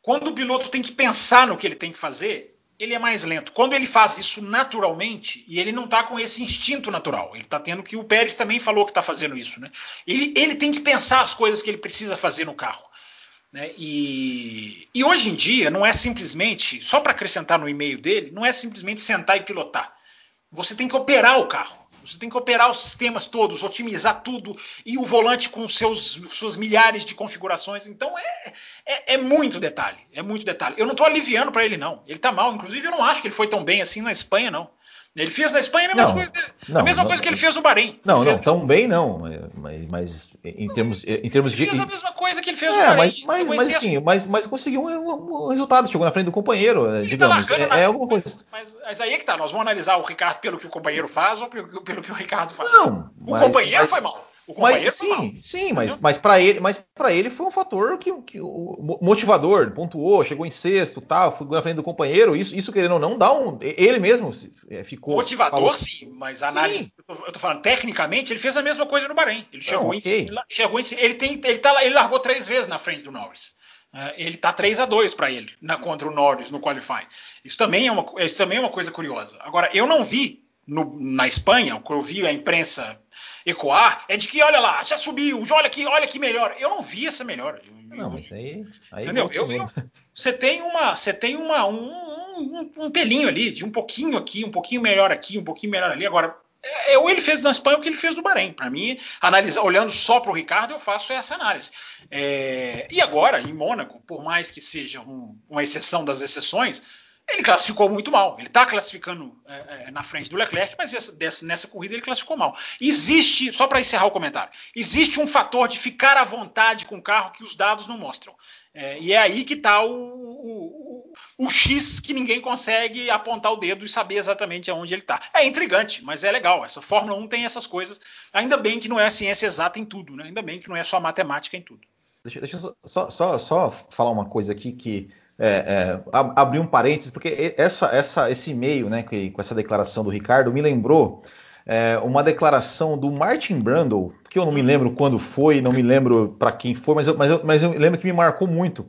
Quando o piloto tem que pensar no que ele tem que fazer, ele é mais lento. Quando ele faz isso naturalmente, e ele não está com esse instinto natural, ele está tendo que o Pérez também falou que está fazendo isso. Né? Ele, ele tem que pensar as coisas que ele precisa fazer no carro. Né? E, e hoje em dia não é simplesmente, só para acrescentar no e-mail dele, não é simplesmente sentar e pilotar. Você tem que operar o carro. Você tem que operar os sistemas todos, otimizar tudo e o volante com seus suas milhares de configurações. Então é, é, é muito detalhe, é muito detalhe. Eu não estou aliviando para ele não. Ele está mal. Inclusive eu não acho que ele foi tão bem assim na Espanha não. Ele fez na Espanha a mesma, não, coisa, não, a mesma não, coisa que ele fez no Bahrein. Não, não, tão bem não, mas, mas em termos, em termos ele de. fez a mesma coisa que ele fez no é, Bahrein. Mas, mas, mas, assim, mas, mas conseguiu um, um, resultado, chegou na frente do companheiro, ele tá digamos. Tá é, na... é, alguma coisa. Mas, mas, aí é que tá, nós vamos analisar o Ricardo pelo que o companheiro faz ou pelo, pelo que o Ricardo faz. Não, o companheiro foi mal. O mas, sim, sim, mas, mas para ele, mas para ele foi um fator que, que o motivador pontuou, chegou em sexto, tal, foi na frente do companheiro. Isso, isso querendo ou não, dá um, ele mesmo é, ficou. Motivador, falou, sim, mas análise. Sim. Eu, tô, eu tô falando tecnicamente, ele fez a mesma coisa no Bahrein. Ele chegou, não, okay. em, chegou em, ele tem, ele tá, ele largou três vezes na frente do Norris. Uh, ele tá 3 a 2 para ele na contra o Norris no qualifying. Isso também é uma, isso também é uma coisa curiosa. Agora, eu não vi no, na Espanha, o que eu vi a imprensa ecoar, é de que, olha lá, já subiu, olha aqui, olha que melhor. Eu não vi essa melhora. não, mas aí. aí entendeu? Eu, eu, você tem uma, você tem uma, um, um, um, pelinho ali, de um pouquinho aqui, um pouquinho melhor aqui, um pouquinho melhor ali. Agora, é, é ele fez na Espanha o que ele fez no Bahrein. Para mim, analisar, olhando só para o Ricardo, eu faço essa análise. É, e agora, em Mônaco, por mais que seja um, uma exceção das exceções, ele classificou muito mal. Ele está classificando é, é, na frente do Leclerc, mas essa, dessa, nessa corrida ele classificou mal. Existe, só para encerrar o comentário, existe um fator de ficar à vontade com o carro que os dados não mostram. É, e é aí que está o, o, o, o, X que ninguém consegue apontar o dedo e saber exatamente aonde ele está. É intrigante, mas é legal. Essa Fórmula 1 tem essas coisas. Ainda bem que não é ciência exata em tudo, né? ainda bem que não é só matemática em tudo. Deixa, deixa eu só, só, só falar uma coisa aqui que é, é, abrir um parênteses, porque essa, essa, esse e-mail, né, que, com essa declaração do Ricardo, me lembrou é, uma declaração do Martin Brundle, que eu não me lembro quando foi, não me lembro para quem foi, mas eu, mas, eu, mas eu lembro que me marcou muito.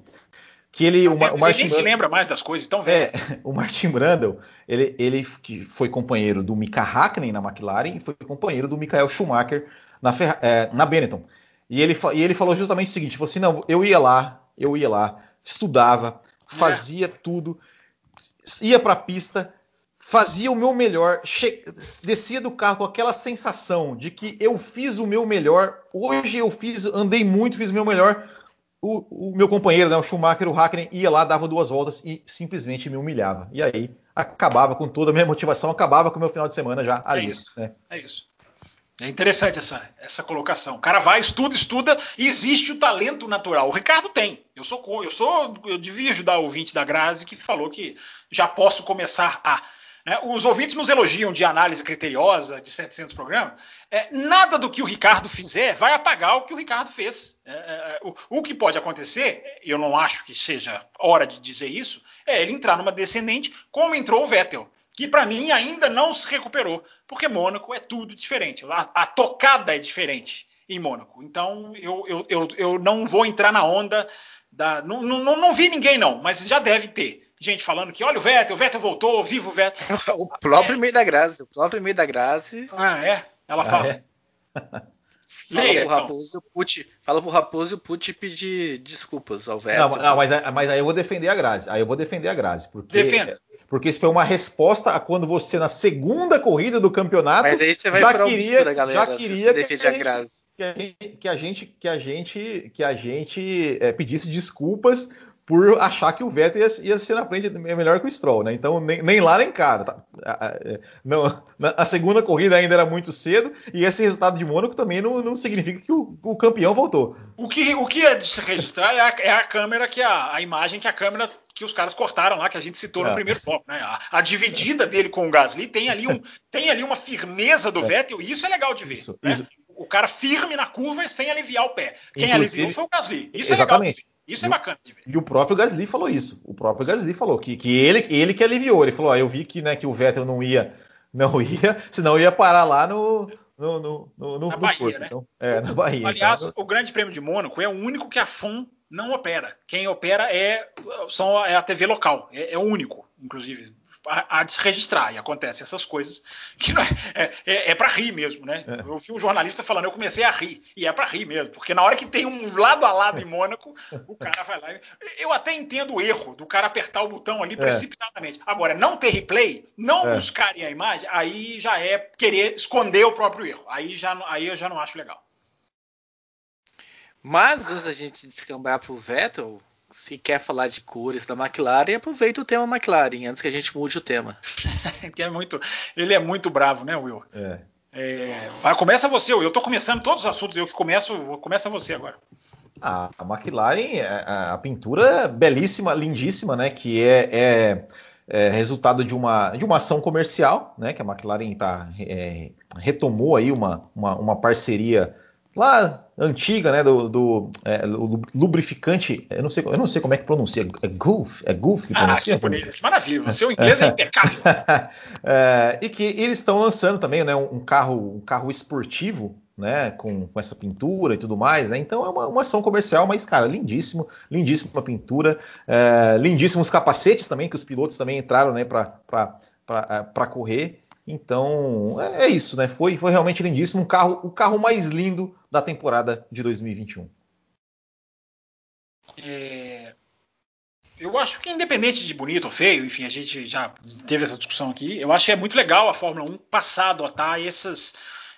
Que ele, o, o Martin se lembra mais das coisas, então É, [laughs] o Martin Brundle, ele, ele foi companheiro do Mika Hakkinen na McLaren e foi companheiro do Michael Schumacher na, é, na Benetton. E ele, e ele falou justamente o seguinte: falou assim, não, eu ia lá, eu ia lá, estudava, fazia é. tudo, ia para a pista, fazia o meu melhor, descia do carro com aquela sensação de que eu fiz o meu melhor. Hoje eu fiz, andei muito, fiz o meu melhor. O, o meu companheiro, né, o Schumacher, o Hakkinen, ia lá, dava duas voltas e simplesmente me humilhava. E aí acabava com toda a minha motivação, acabava com o meu final de semana já ali. É isso. Né? É isso. É interessante essa, essa colocação. O cara vai, estuda, estuda, e existe o talento natural. O Ricardo tem. Eu sou, eu sou, eu devia ajudar o ouvinte da Grazi que falou que já posso começar a. Né? Os ouvintes nos elogiam de análise criteriosa de 700 programas. É, nada do que o Ricardo fizer vai apagar o que o Ricardo fez. É, é, o, o, que pode acontecer, eu não acho que seja hora de dizer isso, é ele entrar numa descendente como entrou o Vettel que para mim ainda não se recuperou, porque Mônaco é tudo diferente. A, a tocada é diferente em Mônaco. Então eu, eu, eu, eu, não vou entrar na onda da. Não, não, não vi ninguém, não, mas já deve ter gente falando que olha o Vettel, o Vettel voltou, vivo o Vettel. [laughs] o próprio é. meio da Grazi, o próprio meio da Grazi. Ah, é? Ela fala. Ah, é? [laughs] Leia, fala, pro Raposo, então. Pucci, fala pro Raposo e o Pucci pedir desculpas ao Vettel. Não, não mas, mas, aí eu vou defender a Grazi. Aí eu vou defender a Grazi. Porque Defenda porque isso foi uma resposta a quando você na segunda corrida do campeonato Mas aí você vai já queria, galera, já queria que, a gente, que a gente que a gente que a gente é, pedisse desculpas por achar que o Vettel ia, ia, ser na frente melhor que o Stroll, né? Então nem, nem lá nem cá. Tá? É, não, [laughs] a segunda corrida ainda era muito cedo e esse resultado de Mônaco também não, não significa que o, o, campeão voltou. O que, o que é de se registrar é a, é a câmera que a, a imagem que a câmera que os caras cortaram lá, que a gente citou é. no primeiro bloco. Né? A, a, dividida dele com o Gasly tem ali, um, tem ali uma firmeza do é. Vettel, e isso é legal de ver. Isso, né? isso. O cara firme na curva sem aliviar o pé. Quem Inclusive, aliviou foi o Gasly. Isso exatamente. é legal. Isso é bacana de ver. E o próprio Gasly falou isso. O próprio Gasly falou que, que ele, ele que aliviou. Ele falou: ah, eu vi que, né, que o Vettel não ia, [laughs] não ia, senão ia parar lá no, no, no, no, na no Bahia, Porto. né? Então, é, na Bahia. Aliás, então, o Grande Prêmio de Mônaco é o único que a FUN não opera. Quem opera é, são, é a TV local. É, é o único, inclusive a, de se registrar e acontece essas coisas que é, é, é, é para rir mesmo, né? É. Eu vi um jornalista falando, eu comecei a rir e é para rir mesmo, porque na hora que tem um lado a lado em Mônaco, o cara vai lá. Eu até entendo o erro do cara apertar o botão ali é. precipitadamente. Agora, não ter replay, não é. buscarem a imagem, aí já é querer esconder o próprio erro. Aí já, aí eu já não acho legal. Mas antes da gente descambar pro Vettel, se quer falar de cores da McLaren, aproveita o tema McLaren antes que a gente mude o tema. [laughs] é muito, ele é muito bravo, né, Will? É. é começa você, Will. Eu estou começando todos os assuntos, eu que começo, começa você agora. Ah, a McLaren, é, a, a pintura belíssima, lindíssima, né? Que é, é, é, resultado de uma, de uma ação comercial, né? Que a McLaren tá, é, retomou aí uma, uma, uma parceria lá antiga, né, do, do é, lubrificante, eu não sei, eu não sei como é que pronuncia, é Goof, é Goof que ah, pronuncia? Ah, que bonito, que maravilha, o seu inglês é [laughs] impecável. é, e que eles estão lançando também, né, um carro, um carro esportivo, né, com, com essa pintura e tudo mais, né, então é uma, uma ação comercial, mas, cara, lindíssimo, lindíssima pintura, é, lindíssimos capacetes também, que os pilotos também entraram, né, para é, correr, então é, é, isso, né? Foi, foi realmente lindíssimo. Um carro, o carro mais lindo da temporada de 2021. É, eu acho que independente de bonito ou feio, enfim, a gente já teve essa discussão aqui. Eu acho que é muito legal a Fórmula 1 passar a adotar essas,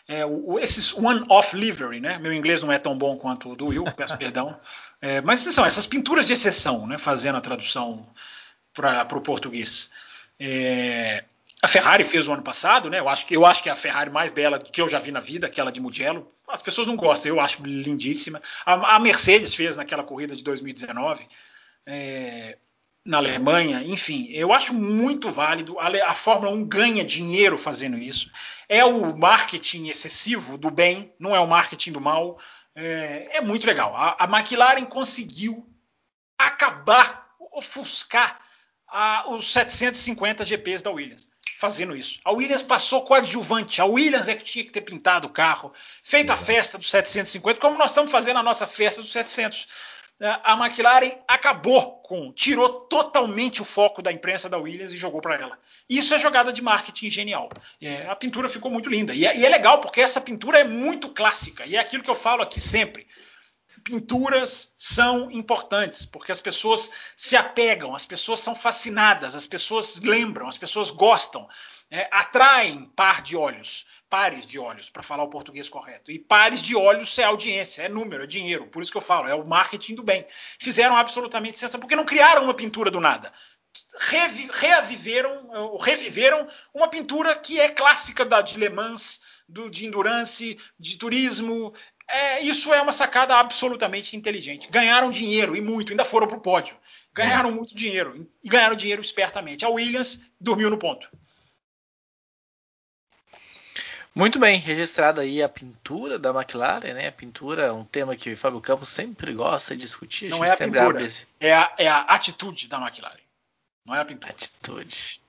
é, esses one-off livery, né? Meu inglês não é tão bom quanto o do Will, peço perdão. [laughs] É, mas são essas pinturas de exceção, né? Fazendo a tradução para o português. É, a Ferrari fez o ano passado, né? Eu acho, que, eu acho que é a Ferrari mais bela que eu já vi na vida, aquela de Mugello. As pessoas não gostam, eu acho lindíssima. A, a Mercedes fez naquela corrida de 2019 é, na Alemanha. Enfim, eu acho muito válido. A, a Fórmula 1 ganha dinheiro fazendo isso. É o marketing excessivo do bem, não é o marketing do mal. É, é muito legal. A, a McLaren conseguiu acabar ofuscar a, os 750 GPs da Williams fazendo isso. A Williams passou coadjuvante. A Williams é que tinha que ter pintado o carro, feito a festa dos 750, como nós estamos fazendo a nossa festa dos 700. É, a McLaren acabou com, tirou totalmente o foco da imprensa da Williams e jogou para ela. Isso é jogada de marketing genial. É, a pintura ficou muito linda. E é, e é legal porque essa pintura é muito clássica. E é aquilo que eu falo aqui sempre pinturas são importantes, porque as pessoas se apegam, as pessoas são fascinadas, as pessoas lembram, as pessoas gostam, é, atraem par de olhos, pares de olhos, para falar o português correto. E pares de olhos é audiência, é número, é dinheiro. Por isso que eu falo, é o marketing do bem. Fizeram absolutamente sensação, porque não criaram uma pintura do nada. Revi, reaviveram, reviveram uma pintura que é clássica da de Le Mans, do, de endurance, de turismo, é, isso é uma sacada absolutamente inteligente. Ganharam dinheiro e muito, ainda foram para o pódio. Ganharam muito dinheiro e ganharam dinheiro espertamente. A Williams dormiu no ponto. Muito bem, registrada aí a pintura da McLaren, né? A pintura é um tema que o Fábio Campos sempre gosta de discutir. Não é a pintura, é, a, é a atitude da McLaren. Não é a pintura. Atitude.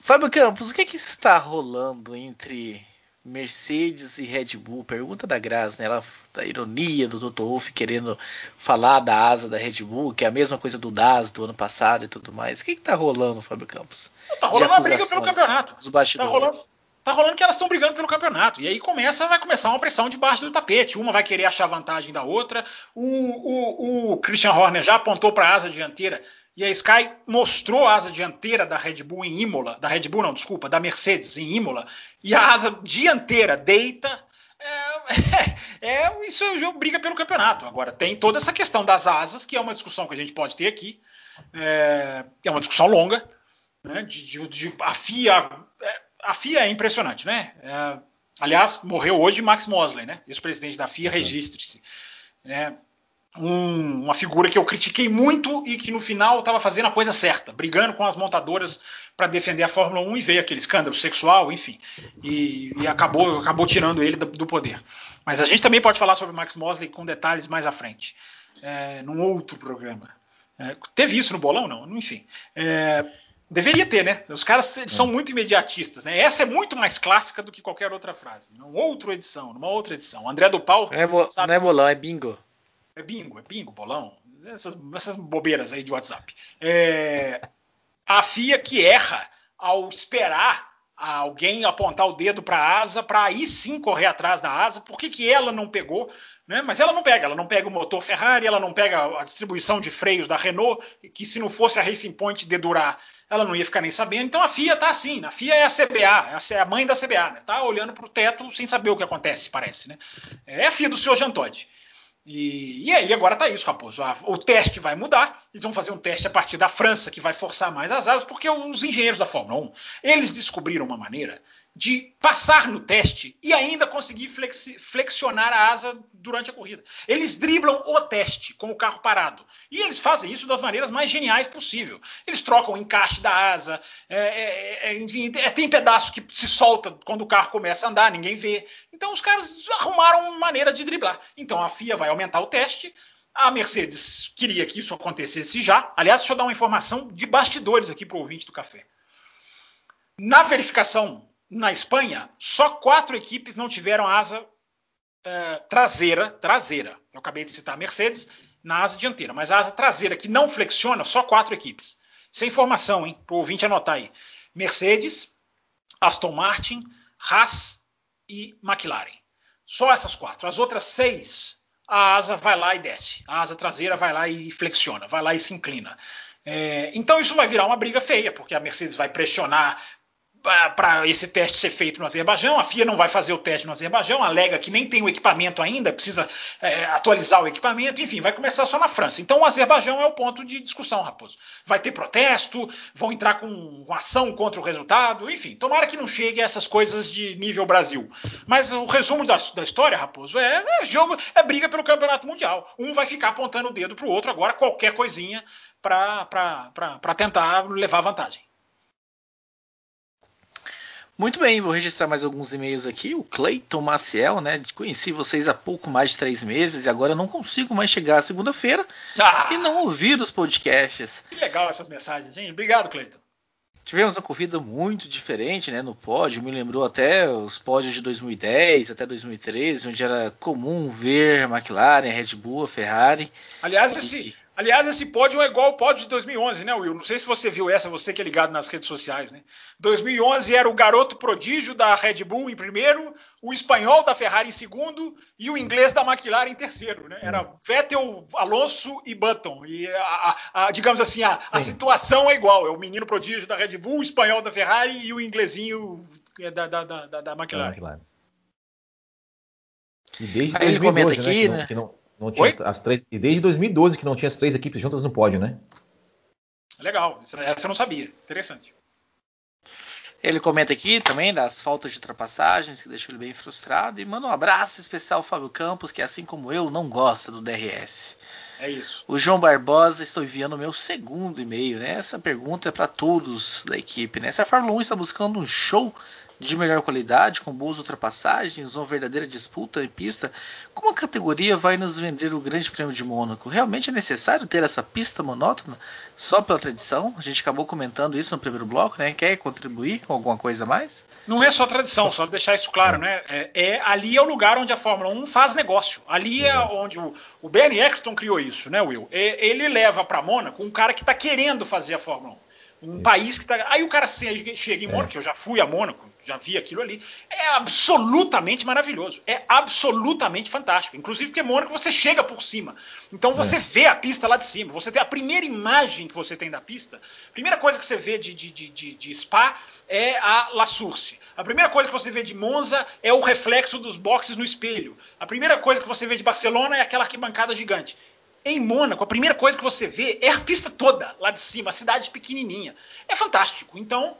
Fábio Campos, o que, é que está rolando entre Mercedes e Red Bull. Pergunta da Graça, né? Ela, da ironia do Toto Wolff querendo falar da asa da Red Bull, que é a mesma coisa do DAS do ano passado e tudo mais. O que, que tá rolando, Fábio Campos? Tá rolando uma briga pelo campeonato. Os bastidores. Tá rolando, tá rolando que elas estão brigando pelo campeonato. E aí começa, vai começar uma pressão debaixo do tapete. Uma vai querer achar vantagem da outra. O, o, o Christian Horner já apontou para a asa dianteira e a Sky mostrou a asa dianteira da Red Bull em Imola, da Red Bull não, desculpa, da Mercedes em Imola, e a asa dianteira deita. É, [laughs] é, é isso é o jogo briga pelo campeonato. Agora tem toda essa questão das asas, que é uma discussão que a gente pode ter aqui, é, é uma discussão longa, né, de, de, de, a FIA, é, a FIA é impressionante, né? É, aliás, morreu hoje Max Mosley, né? Ex-presidente da FIA, registre-se. Né? Um, uma figura que eu critiquei muito e que no final estava fazendo a coisa certa, brigando com as montadoras para defender a Fórmula 1 e veio aquele escândalo sexual, enfim, e, e acabou, acabou tirando ele do, do, poder. Mas a gente também pode falar sobre Max Mosley com detalhes mais à frente, é, num outro programa. É, teve isso no bolão? Não, enfim. É, Deveria ter, né? Os caras são hum. muito imediatistas, né? Essa é muito mais clássica do que qualquer outra frase. Numa outra edição, numa outra edição. André do Paulo. É, não é bolão, é bingo. É bingo, é bingo, bolão. Essas, essas bobeiras aí de WhatsApp. É, a FIA que erra ao esperar alguém apontar o dedo para a asa para aí sim correr atrás da asa. Por que, que ela não pegou? Né? Mas ela não pega, ela não pega o motor Ferrari, ela não pega a distribuição de freios da Renault, que se não fosse a Racing Point dedurar, ela não ia ficar nem sabendo. Então a FIA tá assim, a FIA é a CBA, é a mãe da CBA, né? tá olhando para o teto sem saber o que acontece, parece. Né? É a FIA do senhor Jean Todt. E, e aí agora tá isso, Raposo. O teste vai mudar. Eles vão fazer um teste a partir da França que vai forçar mais as asas, porque os engenheiros da Fórmula 1 eles descobriram uma maneira de passar no teste e ainda conseguir flexi, flexionar a asa durante a corrida. Eles driblam o teste com o carro parado. E eles fazem isso das maneiras mais geniais possível. Eles trocam o encaixe da asa, é, é, é, enfim, é, tem pedaço que se solta quando o carro começa a andar, ninguém vê. Então os caras arrumaram uma maneira de driblar. Então a FIA vai aumentar o teste. A Mercedes queria que isso acontecesse já. Aliás, deixa eu dar uma informação de bastidores aqui para o ouvinte do café. Na verificação na Espanha, só quatro equipes não tiveram asa é, traseira, traseira. Eu acabei de citar a Mercedes na asa dianteira, mas a asa traseira que não flexiona, só quatro equipes. Isso é informação, hein? Para o ouvinte anotar aí. Mercedes, Aston Martin, Haas e McLaren. Só essas quatro. As outras seis, a asa vai lá e desce. A asa traseira vai lá e flexiona, vai lá e se inclina. É, então isso vai virar uma briga feia, porque a Mercedes vai pressionar para esse teste ser feito no Azerbaijão. A FIA não vai fazer o teste no Azerbaijão, alega que nem tem o equipamento ainda, precisa é, atualizar o equipamento, enfim, vai começar só na França. Então o Azerbaijão é o ponto de discussão, Raposo. Vai ter protesto, vão entrar com, ação contra o resultado, enfim, tomara que não chegue a essas coisas de nível Brasil. Mas o resumo da, da história, Raposo, é, é, jogo, é briga pelo campeonato mundial. Um vai ficar apontando o dedo para o outro agora, qualquer coisinha, para tentar levar vantagem. Muito bem, vou registrar mais alguns e-mails aqui. O Cleiton Maciel, né? Conheci vocês há pouco mais de três meses e agora não consigo mais chegar à segunda-feira ah, e não ouvir os podcasts. Que legal essas mensagens, hein? Obrigado, Cleiton. Tivemos uma corrida muito diferente né, no pódio, me lembrou até os pódios de 2010 até 2013, onde era comum ver McLaren, Red Bull, Ferrari. Aliás, e... esse, Aliás, esse pódio é igual ao pódio de 2011, né, Will? Não sei se você viu essa, você que é ligado nas redes sociais, né? 2011 era o garoto prodígio da Red Bull em primeiro, o espanhol da Ferrari em segundo e o inglês da McLaren em terceiro, né? Era Vettel, Alonso e Button. E, a, a, a, digamos assim, a, a situação é igual. É o menino prodígio da Red Bull, o espanhol da Ferrari e o inglesinho da, da, da, da, da McLaren. McLaren. E desde Aí 2012, ele comenta né, aqui, né? Que não, não tinha as três, e desde 2012 que não tinha as três equipes juntas no pódio, né? Legal, essa eu não sabia. Interessante. Ele comenta aqui também das faltas de ultrapassagens, que deixou ele bem frustrado. E manda um abraço especial ao Fábio Campos, que assim como eu, não gosta do DRS. É isso. O João Barbosa, estou enviando o meu segundo e-mail, né? Essa pergunta é para todos da equipe, né? Se a Fórmula 1 está buscando um show de melhor qualidade, com boas ultrapassagens, uma verdadeira disputa em pista, como a categoria vai nos vender o Grande Prêmio de Mônaco? Realmente é necessário ter essa pista monótona só pela tradição? A gente acabou comentando isso no primeiro bloco, né? Quer contribuir com alguma coisa a mais? Não é só tradição, só deixar isso claro, né? É, é ali é o lugar onde a Fórmula 1 faz negócio. Ali é, é onde o, o Bernie Eccleston criou isso, né, Will? ele leva para Mônaco um cara que está querendo fazer a Fórmula 1. Um Isso. país que tá. Aí o cara chega em é. Mônaco, é. eu já fui a Mônaco, já vi aquilo ali. É absolutamente maravilhoso. É absolutamente fantástico. Inclusive porque Mônaco você chega por cima. Então você é. vê a pista lá de cima. Você tem a primeira imagem que você tem da pista. A primeira coisa que você vê de, de, de, de Spa é a La Source. A primeira coisa que você vê de Monza é o reflexo dos boxes no espelho. A primeira coisa que você vê de Barcelona é aquela arquibancada gigante. Em Mônaco, a primeira coisa que você vê é a pista toda lá de cima, a cidade pequenininha. É fantástico. Então,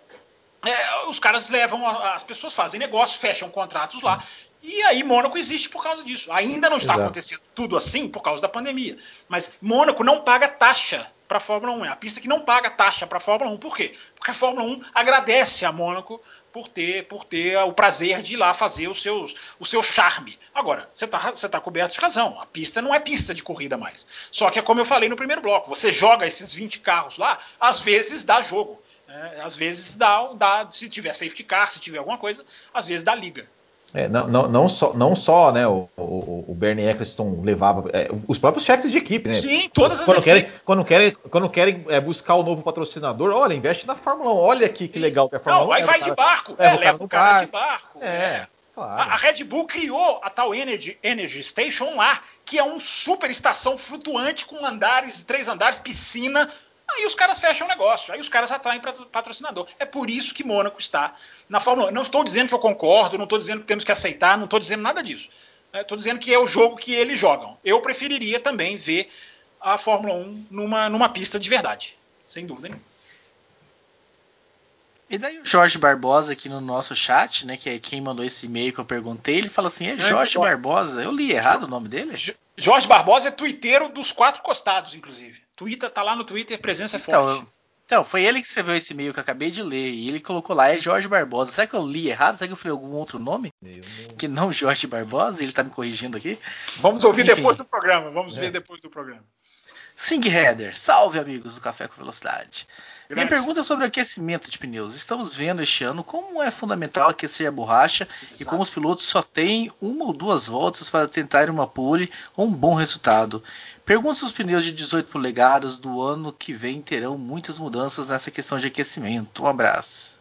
é, os caras levam, as pessoas fazem negócio, fecham contratos lá. E aí Mônaco existe por causa disso. Ainda não está Exato. acontecendo tudo assim por causa da pandemia. Mas Mônaco não paga taxa para a Fórmula 1. É a pista que não paga taxa para a Fórmula 1. Por quê? Porque a Fórmula 1 agradece a Mônaco por ter, por ter o prazer de ir lá fazer os seus, o seu charme. Agora, você está você tá coberto de razão. A pista não é pista de corrida mais. Só que é como eu falei no primeiro bloco. Você joga esses 20 carros lá, às vezes dá jogo. É, às vezes dá, dá, se tiver safety car, se tiver alguma coisa, às vezes dá liga. É, não, não, não, só, não só né, o, o, o Bernie Eccleston levava é, os próprios chefes de equipe, né? Sim, todas as quando equipes. Querem, quando querem, quando querem é, buscar o novo patrocinador, olha, investe na Fórmula 1. Olha aqui que legal que é a Fórmula não, 1. Aí vai de barco, é, leva o cara, cara de barco. É, é. Claro. A, a, Red Bull criou a tal Energy, Energy Station lá, que é uma super estação flutuante com andares, três andares, piscina, Aí os caras fecham o negócio, aí os caras atraem patrocinador. É por isso que Mônaco está na Fórmula 1. Não estou dizendo que eu concordo, não estou dizendo que temos que aceitar, não estou dizendo nada disso. Estou é, dizendo que é o jogo que eles jogam. Eu preferiria também ver a Fórmula 1 numa, numa pista de verdade, sem dúvida nenhuma. E daí o Jorge Barbosa aqui no nosso chat, né, que é quem mandou esse e-mail que eu perguntei, ele fala assim, é Jorge Barbosa. Eu li errado o nome dele? Jorge Barbosa é twitteiro dos quatro costados, inclusive. Twitter, tá lá no Twitter, presença é então, forte. Então, foi ele que escreveu esse e-mail que eu acabei de ler. E ele colocou lá, é Jorge Barbosa. Será que eu li errado? Será que eu falei algum outro nome? Não... Que não Jorge Barbosa? Ele tá me corrigindo aqui. Vamos ouvir Enfim. depois do programa. Vamos é. ver depois do programa. Sing Header, salve amigos do Café com Velocidade. Minha pergunta é sobre aquecimento de pneus. Estamos vendo este ano como é fundamental aquecer a borracha Exato. e como os pilotos só têm uma ou duas voltas para tentar uma pole ou um bom resultado. Pergunto se os pneus de 18 polegadas do ano que vem terão muitas mudanças nessa questão de aquecimento. Um abraço.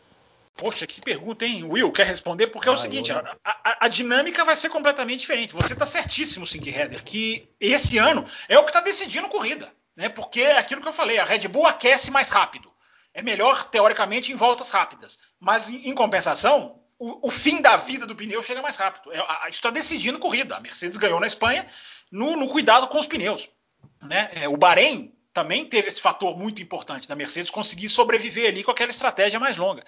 Poxa, que pergunta, hein? Will, quer responder? Porque ah, é o seguinte, a, a, a, dinâmica vai ser completamente diferente. Você está certíssimo, Sink Header, que esse ano é o que está decidindo corrida. Né? Porque é aquilo que eu falei, a Red Bull aquece mais rápido é melhor, teoricamente, em voltas rápidas. Mas, em, compensação, o, o, fim da vida do pneu chega mais rápido. É, a, isso está decidindo corrida. A Mercedes ganhou na Espanha no, no cuidado com os pneus. Né? É, o Bahrein também teve esse fator muito importante da Mercedes conseguir sobreviver ali com aquela estratégia mais longa.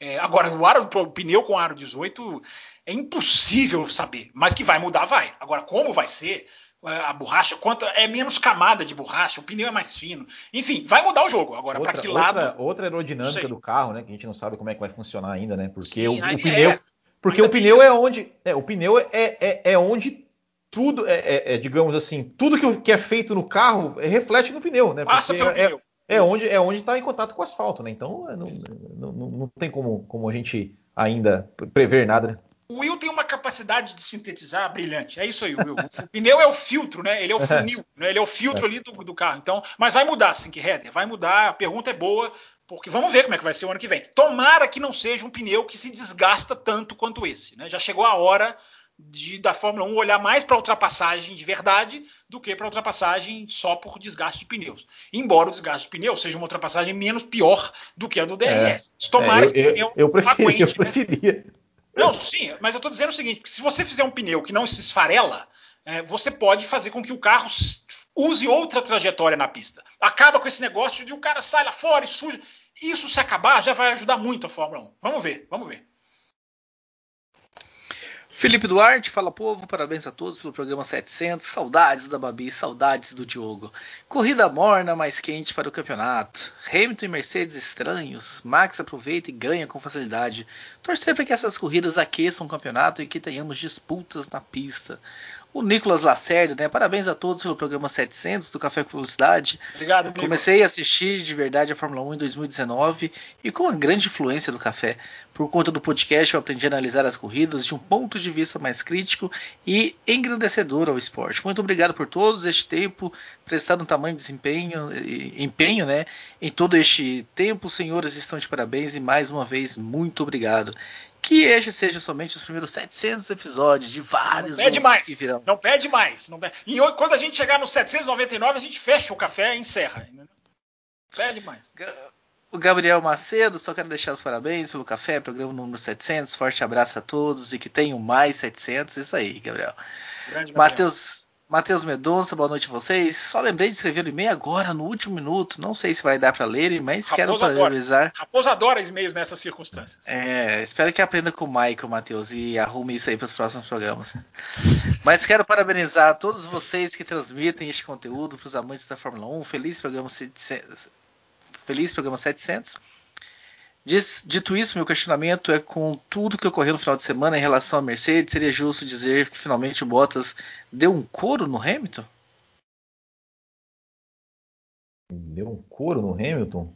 É, agora, o, aro, o pneu com aro 18 é impossível saber, mas que vai mudar, vai. Agora, como vai ser? A borracha, quanto é menos camada de borracha, o pneu é mais fino. Enfim, vai mudar o jogo. Agora, para que lado? Outra, outra aerodinâmica do carro, né? Que a gente não sabe como é que vai funcionar ainda, né? Porque Sim, o, o, pneu. É, porque o pneu é onde. É, o pneu é, é, é onde tudo, é, é, é, digamos assim, tudo que, que, é feito no carro reflete no pneu, né? Passa pelo é, pneu. É onde é onde está em contato com o asfalto, né? Então não, não, não, não tem como, como a gente ainda prever nada. O Will tem uma capacidade de sintetizar brilhante. É isso aí, Will. O pneu é o filtro, né? Ele é o funil, né? Ele é o filtro ali do, do carro. Então, mas vai mudar, sim, que Header, vai mudar. A pergunta é boa, porque vamos ver como é que vai ser o ano que vem. Tomara que não seja um pneu que se desgasta tanto quanto esse, né? Já chegou a hora de, da Fórmula 1 olhar mais para ultrapassagem de verdade do que para ultrapassagem só por desgaste de pneus. Embora o desgaste de pneus seja uma ultrapassagem menos pior do que a do DRS. É, Tomara é, eu, que eu, eu, preferia, aguente, eu preferia. Né? Não, sim, mas eu estou dizendo o seguinte: se você fizer um pneu que não se esfarela, é, você pode fazer com que o carro use outra trajetória na pista. Acaba com esse negócio de o cara sai lá fora e suja. Isso se acabar já vai ajudar muito a Fórmula 1. Vamos ver, vamos ver. Felipe Duarte, fala povo, parabéns a todos pelo programa 700. Saudades da Babi, saudades do Diogo. Corrida morna, mais quente para o campeonato. Hamilton e Mercedes estranhos. Max aproveita e ganha com facilidade. Torcer para que essas corridas aqueçam o campeonato e que tenhamos disputas na pista o Nicolas Lacerda, né? Parabéns a todos pelo programa 700 do Café com Velocidade. Obrigado, amigo. Comecei a assistir de verdade a Fórmula 1 em 2019 e com uma grande influência do café. Por conta do podcast, eu aprendi a analisar as corridas de um ponto de vista mais crítico e engrandecedor ao esporte. Muito obrigado por todos este tempo, prestado um tamanho de desempenho, empenho, né? Em todo este tempo, senhores, estão de parabéns e mais uma vez, muito obrigado que este seja somente os primeiros 700 episódios de vários não pede mais, que virão. Não pede mais. Não pede. E quando a gente chegar no 799, a gente fecha o café e encerra. Não pede mais. O Gabriel Macedo, só quero deixar os parabéns pelo café, programa número 700. Forte abraço a todos e que tenham mais 700. Isso aí, Gabriel. Matheus Matheus Medonça, boa noite a vocês. Só lembrei de escrever o e-mail agora, no último minuto. Não sei se vai dar para ler, mas Raposo quero parabenizar. Raposo adora e-mails nessas circunstâncias. É, espero que aprenda com o Michael, Matheus, e arrume isso aí para os próximos programas. [laughs] mas quero parabenizar a todos vocês que transmitem este conteúdo para os amantes da Fórmula 1. Feliz programa 700. Feliz programa 700. Dito isso, meu questionamento é com tudo que ocorreu no final de semana em relação à Mercedes, seria justo dizer que finalmente o Bottas deu um couro no Hamilton? Deu um couro no Hamilton?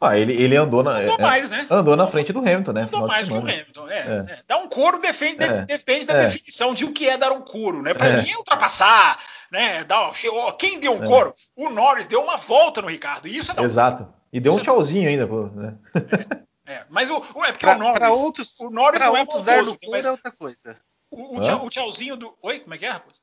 Ah, ele, ele andou na andou, é, mais, né? andou na frente do Hamilton, né? Andou mais que o Hamilton. É, é. é. Dar um couro defende, é. depende da é. definição de o que é dar um couro, né? Para mim é ultrapassar, né? Dar, quem deu um couro? O Norris deu uma volta no Ricardo. E isso é dar Exato. E deu um tchauzinho ainda, pô, né? É, é. Mas o, o, é porque pra, o Norris. Pra outros, o Norris pra não é outros dar no mas é outra coisa. O, o, tchau, o, tchauzinho do. Oi, como é que é, Raposo?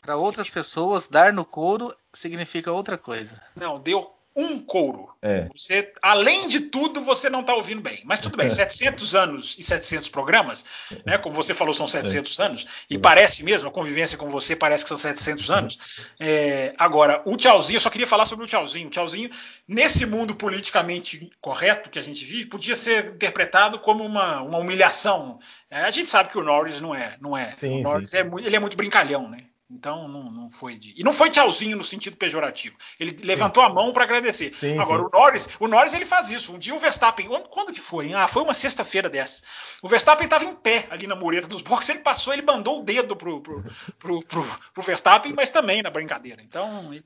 Para outras pessoas, dar no couro significa outra coisa. Não, deu um couro. É. Você, além de tudo, você não está ouvindo bem. Mas tudo bem, [laughs] 700 anos e 700 programas, né? Como você falou, são 700 é. anos. E parece mesmo, a convivência com você parece que são 700 anos. É, agora, o tchauzinho, eu só queria falar sobre o tchauzinho. O tchauzinho, nesse mundo politicamente correto que a gente vive, podia ser interpretado como uma, uma humilhação. É, a gente sabe que o Norris não é. Não é. Sim, o Norris sim. É, ele é muito brincalhão, né? Então não, não foi de. E não foi tchauzinho no sentido pejorativo. Ele Sim. levantou a mão para agradecer. Sim, Agora, sim. o Norris, o Norris ele faz isso. Um dia o Verstappen. Quando que foi? Ah, foi uma sexta-feira dessa. O Verstappen estava em pé ali na mureta dos boxes, ele passou, ele mandou o dedo pro, pro, pro, pro, pro Verstappen, mas também na brincadeira. Então, ele,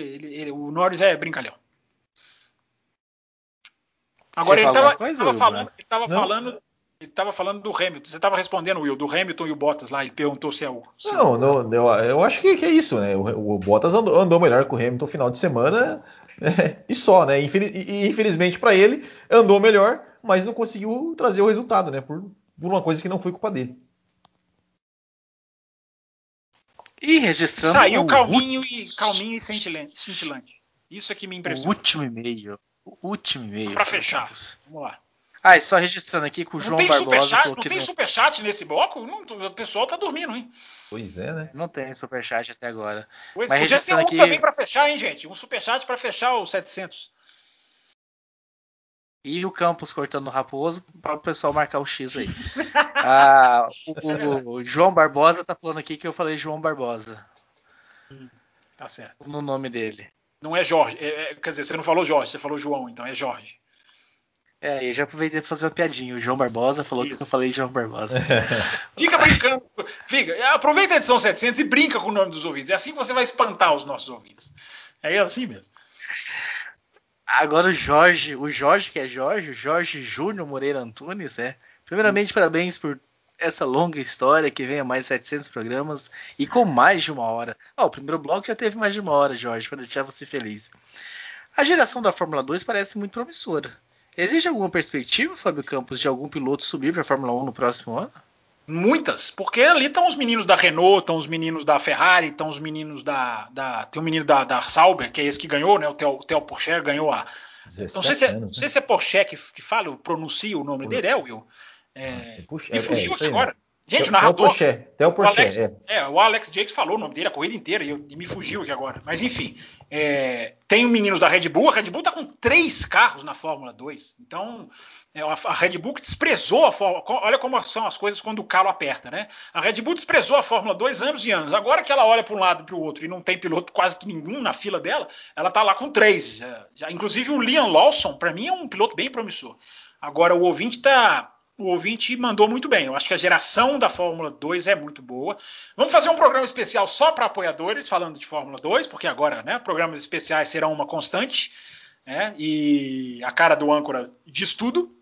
ele, ele, o Norris é brincalhão. Agora, ele estava falando, ele tava falando ele estava falando do Hamilton. Você estava respondendo, Will, do Hamilton e o Bottas lá. Ele perguntou se é o. Se não, não eu, eu, acho que, que, é isso, né? O, o Bottas andou, andou, melhor que o Hamilton no final de semana [laughs] é, e só, né? Infeliz, e, infelizmente para ele, andou melhor, mas não conseguiu trazer o resultado, né? Por, por uma coisa que não foi culpa dele. E registrando. Saiu calminho e calminho e cintilante. Isso é que me impressionou. O último e-mail. O último e-mail. Para fechar. Vamos lá. Ah, e só registrando aqui com o João Barbosa. Superchat, não tem superchat nesse bloco? Não, o pessoal tá dormindo, hein? Pois é, né? Não tem superchat até agora. Pois, Mas podia ter um aqui... também para fechar, hein, gente? Um superchat para fechar os 700. E o Campos cortando o Raposo para o pessoal marcar o X aí. [laughs] Ah, o, o, João Barbosa tá falando aqui que eu falei João Barbosa. Hum, tá certo. No nome dele. Não é Jorge. É, é, quer dizer, você não falou Jorge, você falou João, então é Jorge. É, eu já aproveitei pra fazer uma piadinha. O João Barbosa falou Isso. que eu falei João Barbosa. [laughs] Fica brincando. Fica, aproveita a edição 700 e brinca com o nome dos ouvintes. É assim que você vai espantar os nossos ouvintes. É assim mesmo. Agora o Jorge, o Jorge que é Jorge, o Jorge Júnior Moreira Antunes, né? Primeiramente, parabéns por essa longa história que vem a mais de 700 programas e com mais de uma hora. Oh, o primeiro bloco já teve mais de uma hora, Jorge, para deixar você feliz. A geração da Fórmula 2 parece muito promissora. Existe alguma perspectiva, Fábio Campos, de algum piloto subir para a Fórmula 1 no próximo ano? Muitas, porque ali estão os meninos da Renault, estão os meninos da Ferrari, estão os meninos da, da. Tem um menino da, da Sauber, que é esse que ganhou, né? O Theo, o Theo Porcher ganhou a. Não sei, se é, anos, não sei né? se é Porcher que, que fala, pronuncia o nome dele, é, Will? É, Puxa, me fugiu é, aqui agora. Gente, o narrador. Até o Porsche, Alex, é. é. o Alex Jakes falou o nome dele a corrida inteira e, eu, e me fugiu aqui agora. Mas enfim, é, tem meninos da Red Bull. A Red Bull tá com três carros na Fórmula 2. Então, é, a Red Bull que desprezou a Fórmula. Olha como são as coisas quando o calo aperta, né? A Red Bull desprezou a Fórmula 2 anos e anos. Agora que ela olha para um lado e para o outro e não tem piloto quase que nenhum na fila dela, ela tá lá com três. Já, já. Inclusive o Liam Lawson, para mim, é um piloto bem promissor. Agora o ouvinte tá o ouvinte mandou muito bem. Eu acho que a geração da Fórmula 2 é muito boa. Vamos fazer um programa especial só para apoiadores, falando de Fórmula 2, porque agora né, programas especiais serão uma constante. Né, e a cara do âncora diz tudo.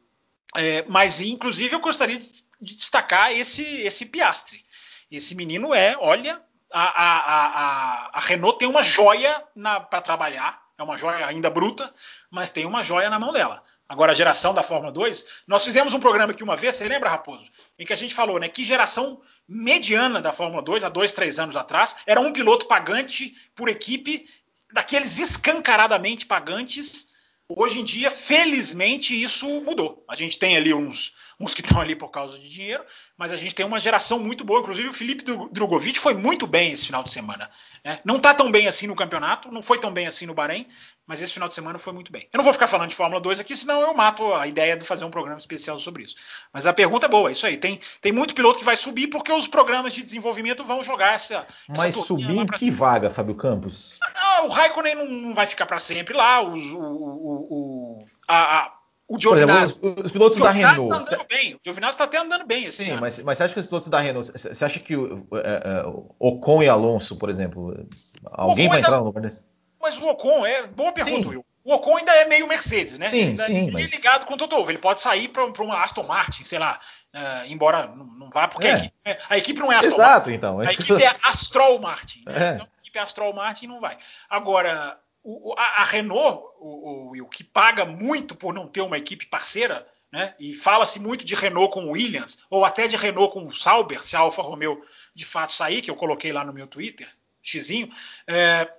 É, mas, inclusive, eu gostaria de, de, destacar esse, esse Piastre. Esse menino é, olha, a, a, a, a Renault tem uma joia para trabalhar. É uma joia ainda bruta, mas tem uma joia na mão dela agora a geração da Fórmula 2, nós fizemos um programa aqui uma vez, você lembra, Raposo? Em que a gente falou, né, que geração mediana da Fórmula 2, há dois, três anos atrás, era um piloto pagante por equipe, daqueles escancaradamente pagantes. Hoje em dia, felizmente, isso mudou. A gente tem ali uns uns que estão ali por causa de dinheiro, mas a gente tem uma geração muito boa. Inclusive, o Felipe Drogovic foi muito bem esse final de semana. Né? Não está tão bem assim no campeonato, não foi tão bem assim no Bahrein, mas esse final de semana foi muito bem. Eu não vou ficar falando de Fórmula 2 aqui, senão eu mato a ideia de fazer um programa especial sobre isso. Mas a pergunta é boa, é isso aí. Tem, tem muito piloto que vai subir porque os programas de desenvolvimento vão jogar essa. Mas essa subir em que vaga, Fábio Campos? Ah, o Raikkonen não, não, vai ficar para sempre lá. Os, o, o, o a, a o Giovinazzi. Exemplo, os, os, pilotos da Renault. Tá andando bem. O Giovinazzi está até andando bem. Sim, mas, mas você acha que os pilotos da Renault. Você acha que o, é, é, o Ocon e Alonso, por exemplo, alguém vai ainda, entrar no lugar desse? Mas o Ocon é. Boa pergunta, Will. O Ocon ainda é meio Mercedes, né? Sim, ainda sim. É mas... ligado com o Toto Ele pode sair para uma Aston Martin, sei lá. Uh, embora não, não vá, porque é. a, equipe, a, equipe, não é Aston Exato, Martin. então. A equipe é Astrol Martin. Né? É. Então, equipe Astrol Martin não vai. Agora, o, a, a, Renault, o, o, o, que paga muito por não ter uma equipe parceira, né? E fala-se muito de Renault com Williams, ou até de Renault com Sauber, se a Alfa Romeo de fato sair, que eu coloquei lá no meu Twitter, xizinho. É,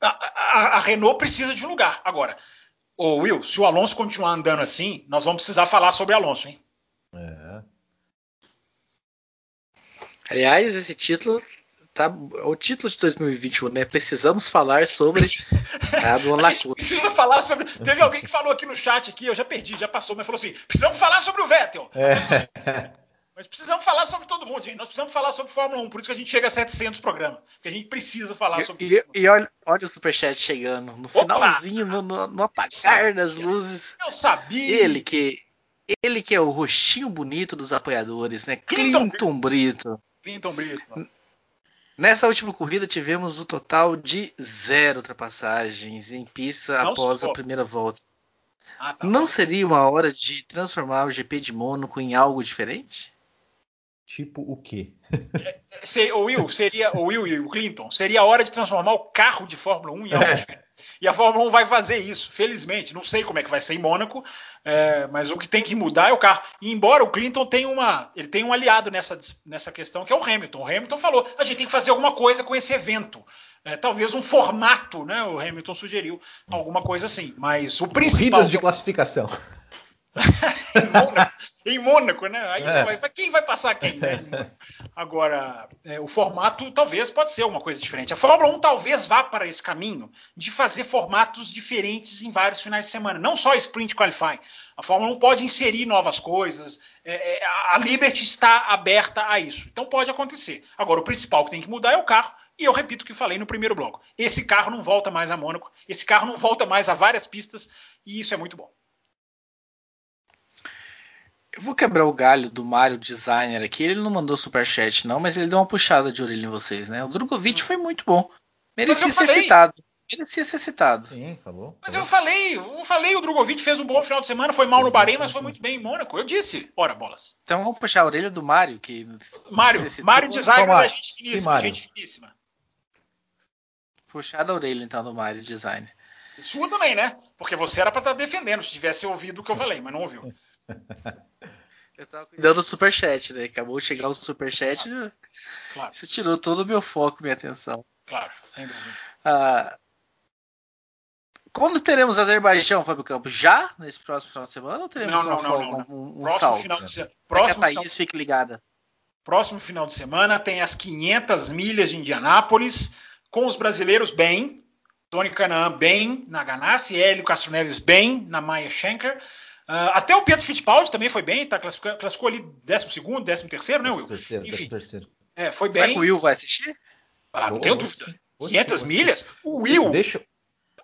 a, a, a, Renault precisa de um lugar. Agora, o Will, se o Alonso continuar andando assim, nós vamos precisar falar sobre Alonso, hein? É. Aliás, esse título tá o título de 2021, né? Precisamos falar sobre a do Precisa falar sobre. Teve alguém que falou aqui no chat aqui, eu já perdi, já passou, mas falou assim: precisamos falar sobre o Vettel. É. [laughs] Mas precisamos falar sobre todo mundo, gente. Nós precisamos falar sobre Fórmula 1, por isso que a gente chega a 700 programas. Porque a gente precisa falar sobre E, e, e olha, olha o superchat chegando, no Opa! finalzinho, no, no, no apagar das luzes. Eu sabia. Ele que, ele que é o rostinho bonito dos apoiadores, né? Clinton, Clinton Brito. Clinton Brito. Nessa última corrida tivemos o um total de zero ultrapassagens em pista Não após a primeira volta. Ah, tá Não bom. seria uma hora de transformar o GP de Mônaco em algo diferente? Tipo o quê? É, é o Will, seria o Will e o Clinton, seria a hora de transformar o carro de Fórmula 1 em algo é. diferente. E a Fórmula 1 vai fazer isso, felizmente. Não sei como é que vai ser em Mônaco, é, mas o que tem que mudar é o carro. E embora o Clinton tenha uma, ele tem um aliado nessa, nessa questão, que é o Hamilton. O Hamilton falou: a gente tem que fazer alguma coisa com esse evento. É, talvez um formato, né? O Hamilton sugeriu alguma coisa assim. Mas o principal. Corridas de classificação. [laughs] em, Mônaco, né? Aí é. vai, quem vai passar quem? Né? [laughs] Agora, é, o formato talvez pode ser uma coisa diferente. A Fórmula 1 talvez vá para esse caminho de fazer formatos diferentes em vários finais de semana, não só sprint qualifying. A Fórmula 1 pode inserir novas coisas, é, é, a Liberty está aberta a isso. Então pode acontecer. Agora, o principal que tem que mudar é o carro, e eu repito o que falei no primeiro bloco. Esse carro não volta mais a Mônaco, esse carro não volta mais a várias pistas, e isso é muito bom. Eu vou quebrar o galho do Mario Designer aqui. Ele não mandou superchat, não, mas ele deu uma puxada de orelha em vocês, né? O Drogovic foi muito bom. Merecia ser citado. Merecia ser citado. Sim, falou. Mas eu falei, eu falei, o Drogovic fez um bom final de semana, foi mal no Bahrein, mas foi muito bem em Mônaco. Eu disse, ora bolas. Então vamos puxar a orelha do Mario, que. Mário, Mário Designer da gente finíssima, gente finíssima. Puxar a orelha então do Mario Designer. Sua também, né? Porque você era para estar tá defendendo se tivesse ouvido o que eu falei, mas não ouviu. [laughs] [laughs] Eu tava cuidando do superchat, né? Acabou de chegar o superchat claro. claro. Isso tirou todo o meu foco, minha atenção. Claro, sem dúvida. Ah, quando teremos Azerbaijão, Fábio Campos? Já nesse próximo final de semana ou teremos não, não, não, não, um, um próximo salto? Final de se... próximo é que a Thaís final... fique ligada. Próximo final de semana tem as 500 milhas de Indianápolis, com os brasileiros bem, Tony Canaan bem na Ganassi, Hélio Castro Neves bem na Maia Schenker. Uh, até o Pedro Fittipaldi também foi bem, tá, classificou, classificou ali 12 13 né, Will? Terceiro, Enfim, terceiro. É, foi bem. Será que o Will vai assistir? Ah, não tenho dúvida. 500 milhas? O Will. Deixa...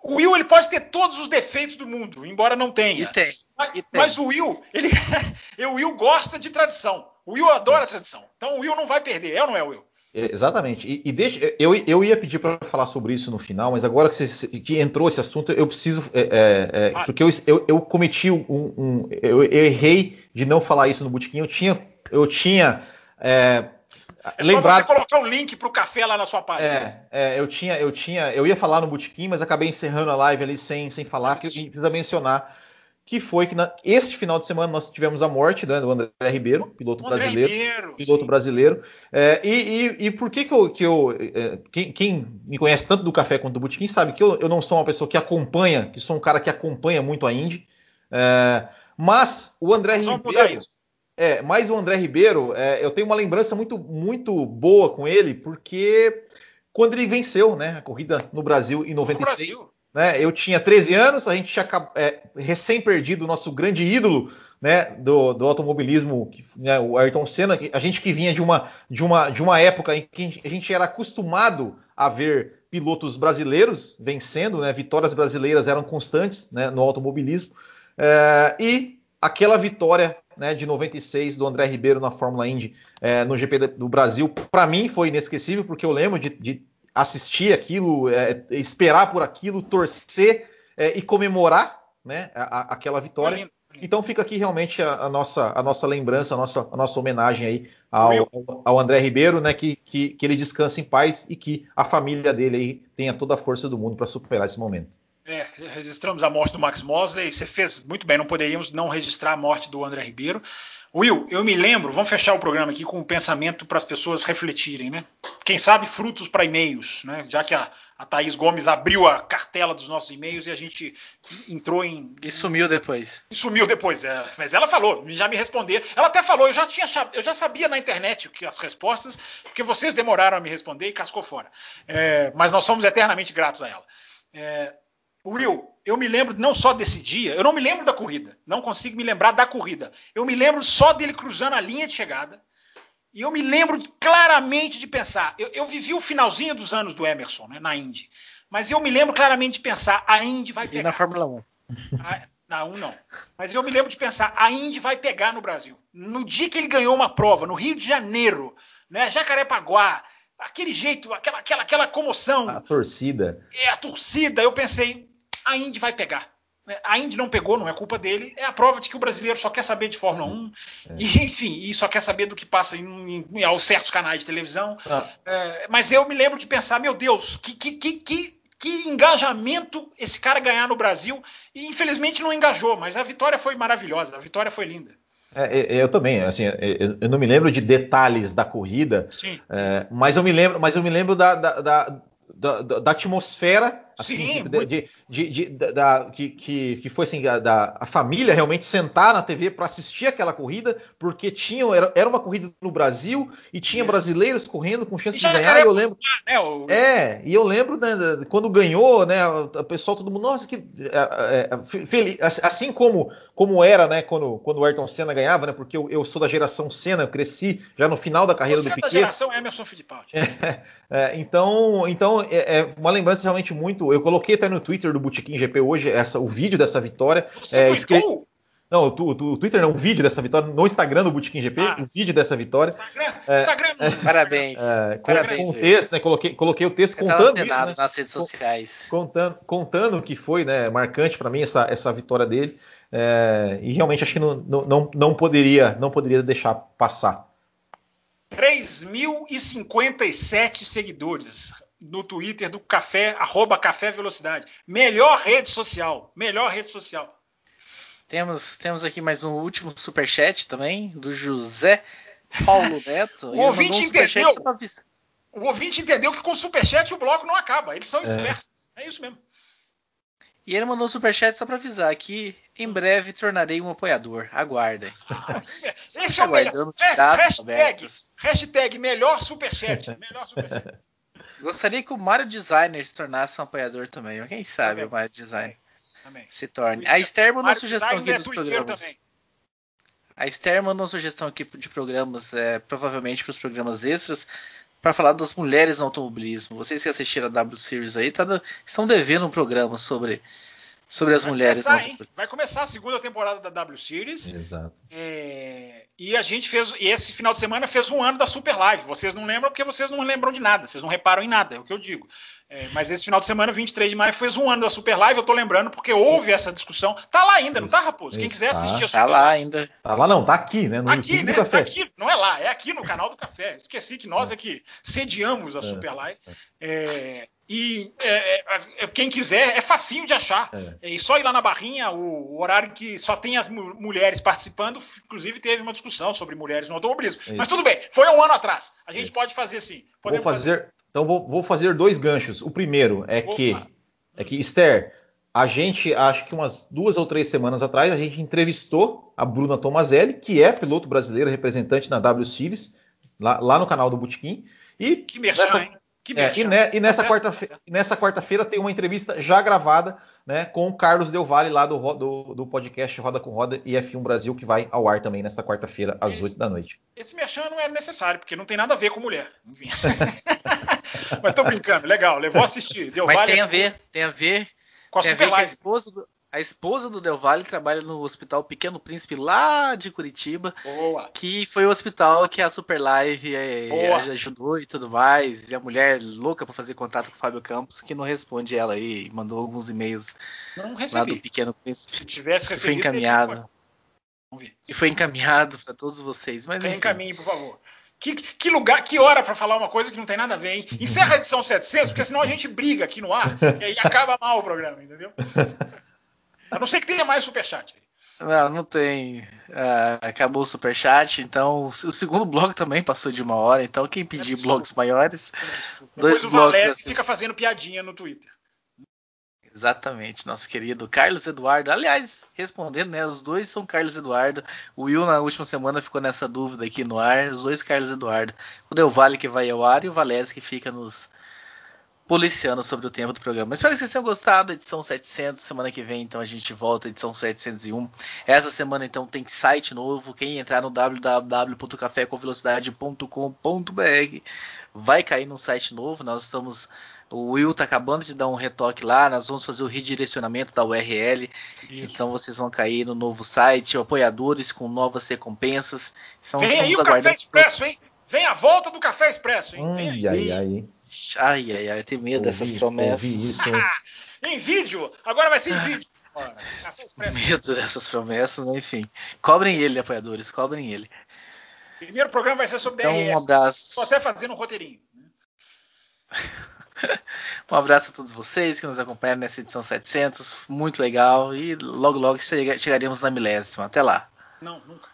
O Will ele pode ter todos os defeitos do mundo, embora não tenha. E tem. Mas, e tem. mas o Will, ele, [laughs] o Will gosta de tradição. O Will adora Isso. tradição. Então o Will não vai perder, é ou não é, Will? Exatamente. E, e deixa, eu, eu ia pedir para falar sobre isso no final, mas agora que, você, que entrou esse assunto, eu preciso. É, é, é, porque eu, eu, eu cometi um. um eu, eu, errei de não falar isso no Botequim. Eu tinha. Eu tinha é, é lembrado... só você colocar um link para o café lá na sua página. É, é, eu tinha, eu tinha, eu ia falar no Botequim, mas acabei encerrando a live ali sem, sem falar, que precisa mencionar que foi que na, este final de semana nós tivemos a morte né, do André Ribeiro, piloto André brasileiro, Ribeiro, piloto sim. brasileiro. É, e, e, e, por que que eu, que eu é, quem, quem, me conhece tanto do café quanto do Botequim sabe que eu, eu, não sou uma pessoa que acompanha, que sou um cara que acompanha muito a Indy, é, mas o André Nós Ribeiro, é, mas o André Ribeiro, é, eu tenho uma lembrança muito muito boa com ele porque quando ele venceu, né, a corrida no Brasil em 96. No Brasil. Né? Eu tinha 13 anos, a gente tinha é, recém perdido o nosso grande ídolo né, do, do automobilismo, né, o Ayrton Senna, a gente que vinha de uma, de, uma, de uma época em que a gente era acostumado a ver pilotos brasileiros vencendo, né, vitórias brasileiras eram constantes né, no automobilismo, é, e aquela vitória né, de 96 do André Ribeiro na Fórmula Indy é, no GP do Brasil, para mim foi inesquecível, porque eu lembro de, de assistir aquilo, é, esperar por aquilo, torcer é, e comemorar né, a, aquela vitória. Então fica aqui realmente a, a, nossa, a nossa lembrança, a nossa, a nossa homenagem aí ao, ao André Ribeiro, né, que, que, que, ele descanse em paz e que a família dele aí tenha toda a força do mundo para superar esse momento. É, registramos a morte do Max Mosley, você fez muito bem, não poderíamos não registrar a morte do André Ribeiro. Will, eu me lembro, vamos fechar o programa aqui com um pensamento para as pessoas refletirem, né? Quem sabe frutos para e-mails, né? Já que a, a Thaís Gomes abriu a cartela dos nossos e-mails e a gente entrou em. E sumiu depois. E sumiu depois, é. Mas ela falou, já me responder. Ela até falou, eu já, tinha, eu já sabia na internet que as respostas, porque vocês demoraram a me responder e cascou fora. É, mas nós somos eternamente gratos a ela. É, Will, eu me lembro não só desse dia, eu não me lembro da corrida, não consigo me lembrar da corrida. Eu me lembro só dele cruzando a linha de chegada. E eu me lembro claramente de pensar. Eu, eu vivi o finalzinho dos anos do Emerson, né, na Indy. Mas eu me lembro claramente de pensar: a Indy vai pegar. E na Fórmula 1. A, na 1 não. Mas eu me lembro de pensar: a Indy vai pegar no Brasil. No dia que ele ganhou uma prova, no Rio de Janeiro, né, Jacarepaguá, aquele jeito, aquela, aquela, aquela comoção. A torcida. É, a torcida. Eu pensei: a Indy vai pegar. A Indy não pegou, não é culpa dele. É a prova de que o brasileiro só quer saber de Fórmula 1. É. E, enfim, e só quer saber do que passa em, em, em certos canais de televisão. Ah. É, mas eu me lembro de pensar, meu Deus, que, que, que, que, que engajamento esse cara ganhar no Brasil. E infelizmente não engajou, mas a vitória foi maravilhosa, a vitória foi linda. É, eu também, assim, eu não me lembro de detalhes da corrida, é, mas eu me lembro, mas eu me lembro da, da, da, da atmosfera Assim, Sim, de, de, de, de, da, que, que, que foi assim, da, da, a família realmente sentar na TV para assistir aquela corrida, porque tinha, era, era uma corrida no Brasil e tinha brasileiros correndo com chance de ganhar. E eu lembro. Né, o... É, e eu lembro, né, quando ganhou, né, o pessoal, todo mundo, nossa, que é, é, feliz. Assim como, como era, né, quando, quando o Ayrton Senna ganhava, né, porque eu, eu sou da geração Senna, eu cresci já no final da carreira Você do é da geração Emerson Fittipaldi. [laughs] É, então, então é, é, uma lembrança realmente muito. Eu coloquei até no Twitter do Botequim GP hoje essa, o vídeo dessa vitória. Você é, escre... Não, o, o, o, Twitter não, o vídeo dessa vitória, no Instagram do Botequim GP, ah, o vídeo dessa vitória. Instagram, é, Instagram. É, parabéns. É, com, parabéns. Com o texto, né? Coloquei, coloquei o texto Eu contando isso. Né, nas redes sociais. Contando, contando que foi né, marcante para mim essa, essa vitória dele. É, e realmente acho que não, não, não, poderia, não poderia deixar passar. 3.057 seguidores no Twitter do Café, arroba Café Velocidade. Melhor rede social. Melhor rede social. Temos, temos aqui mais um último superchat também, do José Paulo Neto. [laughs] o ouvinte um entendeu. O ouvinte entendeu que com superchat o bloco não acaba. Eles são é. espertos. É isso mesmo. E ele mandou um superchat só para avisar que em breve tornarei um apoiador. Aguardem. [laughs] Esse é o melhor. É, hashtag, hashtag melhor superchat. Melhor superchat. [laughs] Gostaria que o Mario Designer se tornasse um apoiador também. Quem sabe também. o Mario Designer também. se torne. A Esther mandou uma sugestão aqui dos programas. Também. A Esther mandou uma sugestão aqui de programas, é, provavelmente para os programas extras, para falar das mulheres no automobilismo. Vocês que assistiram a W Series aí tá, estão devendo um programa sobre sobre as vai mulheres. Começar, hein? Vai começar a segunda temporada da W Series. Exato. É, e a gente fez, e esse final de semana fez um ano da Super Live. Vocês não lembram porque vocês não lembram de nada, vocês não reparam em nada, é o que eu digo. É, mas esse final de semana, 23 de maio, fez um ano da Super Live. Eu tô lembrando porque houve essa discussão. Tá lá ainda, não tá, Raposo? Quem quiser assistir tá, a Super Tá lá ainda. Tá lá não, tá aqui, né? No aqui, né? Tá aqui, não é lá, é aqui no canal do Café. Esqueci que nós é que sediamos a é. Super Live. É, e é, é, quem quiser, é facinho de achar. É. E só ir lá na barrinha, o, o, horário que só tem as mulheres participando, inclusive teve uma discussão sobre mulheres no automobilismo. Isso. Mas tudo bem, foi um ano atrás. A gente Isso. pode fazer sim. Vou fazer, fazer, Então vou, vou, fazer dois ganchos. O primeiro é Opa. que, é que, Esther, a gente, acho que umas duas ou três semanas atrás, a gente entrevistou a Bruna Tomazelli, que é piloto brasileiro, representante na W Series, lá, lá no canal do Botequim. E que merchan, nessa, hein? É, e, ne, e, nessa quarta-feira nessa quarta-feira tem uma entrevista já gravada né, com o Carlos Del Valle lá do, do, do, podcast Roda com Roda e F1 Brasil, que vai ao ar também nesta quarta-feira, às 8 da noite. Esse merchan não era necessário, porque não tem nada a ver com mulher. [laughs] Mas tô brincando, legal, levou a assistir. Del Mas tem a ver, tem a ver com a, tem a ver com a esposa do, a esposa do Del Valle trabalha no Hospital Pequeno Príncipe lá de Curitiba, Boa. que foi o hospital que a Super Live é, ajudou e tudo mais. E a mulher louca para fazer contato com o Fábio Campos, que não responde ela aí, mandou alguns e-mails lá do Pequeno Príncipe. Se tivesse recebido, foi encaminhado. E foi encaminhado para todos vocês. Mas Tem encaminhe, por favor. Que, que, lugar, que hora para falar uma coisa que não tem nada a ver, hein? Encerra a edição 700, porque senão a gente briga aqui no ar [laughs] e aí acaba mal o programa, entendeu? A não ser que tenha mais superchat. Não, não tem. Uh, acabou o superchat, então o segundo bloco também passou de uma hora, então quem pedir é blocos maiores. Depois dois o blocos assim. fica fazendo piadinha no Twitter. Exatamente, nosso querido Carlos Eduardo. Aliás, respondendo, né? Os dois são Carlos Eduardo. O Will na última semana ficou nessa dúvida aqui no ar. Os dois Carlos Eduardo. O Del Valle que vai ao ar e o Valese que fica nos, policiando sobre o tempo do programa. Espero que vocês tenham gostado edição 700. Semana que vem, então, a gente volta edição 701. Essa semana, então, tem site novo. Quem entrar no www.cafécomvelocidade.com.br vai cair num site novo. Nós estamos. O Will tá acabando de dar um retoque lá. Nós vamos fazer o redirecionamento da URL. Isso. Então vocês vão cair no novo site, apoiadores com novas recompensas. Então, Vem aí o Café Expresso, hein? Vem a volta do Café Expresso, hein? Ai, ai, ai. Ai, ai, ai, eu tenho medo ouvi dessas promessas. Isso, em vídeo! Agora vai ser em vídeo. [laughs] medo dessas promessas, né? enfim. Cobrem ele, apoiadores, cobrem ele. Primeiro programa vai ser sobre então, DRS. Um abraço. Estou até fazendo um roteirinho. [laughs] [laughs] um abraço a todos vocês que nos acompanharam nessa edição 700. Muito legal. E logo, logo chegaremos na milésima. Até lá. Não, nunca.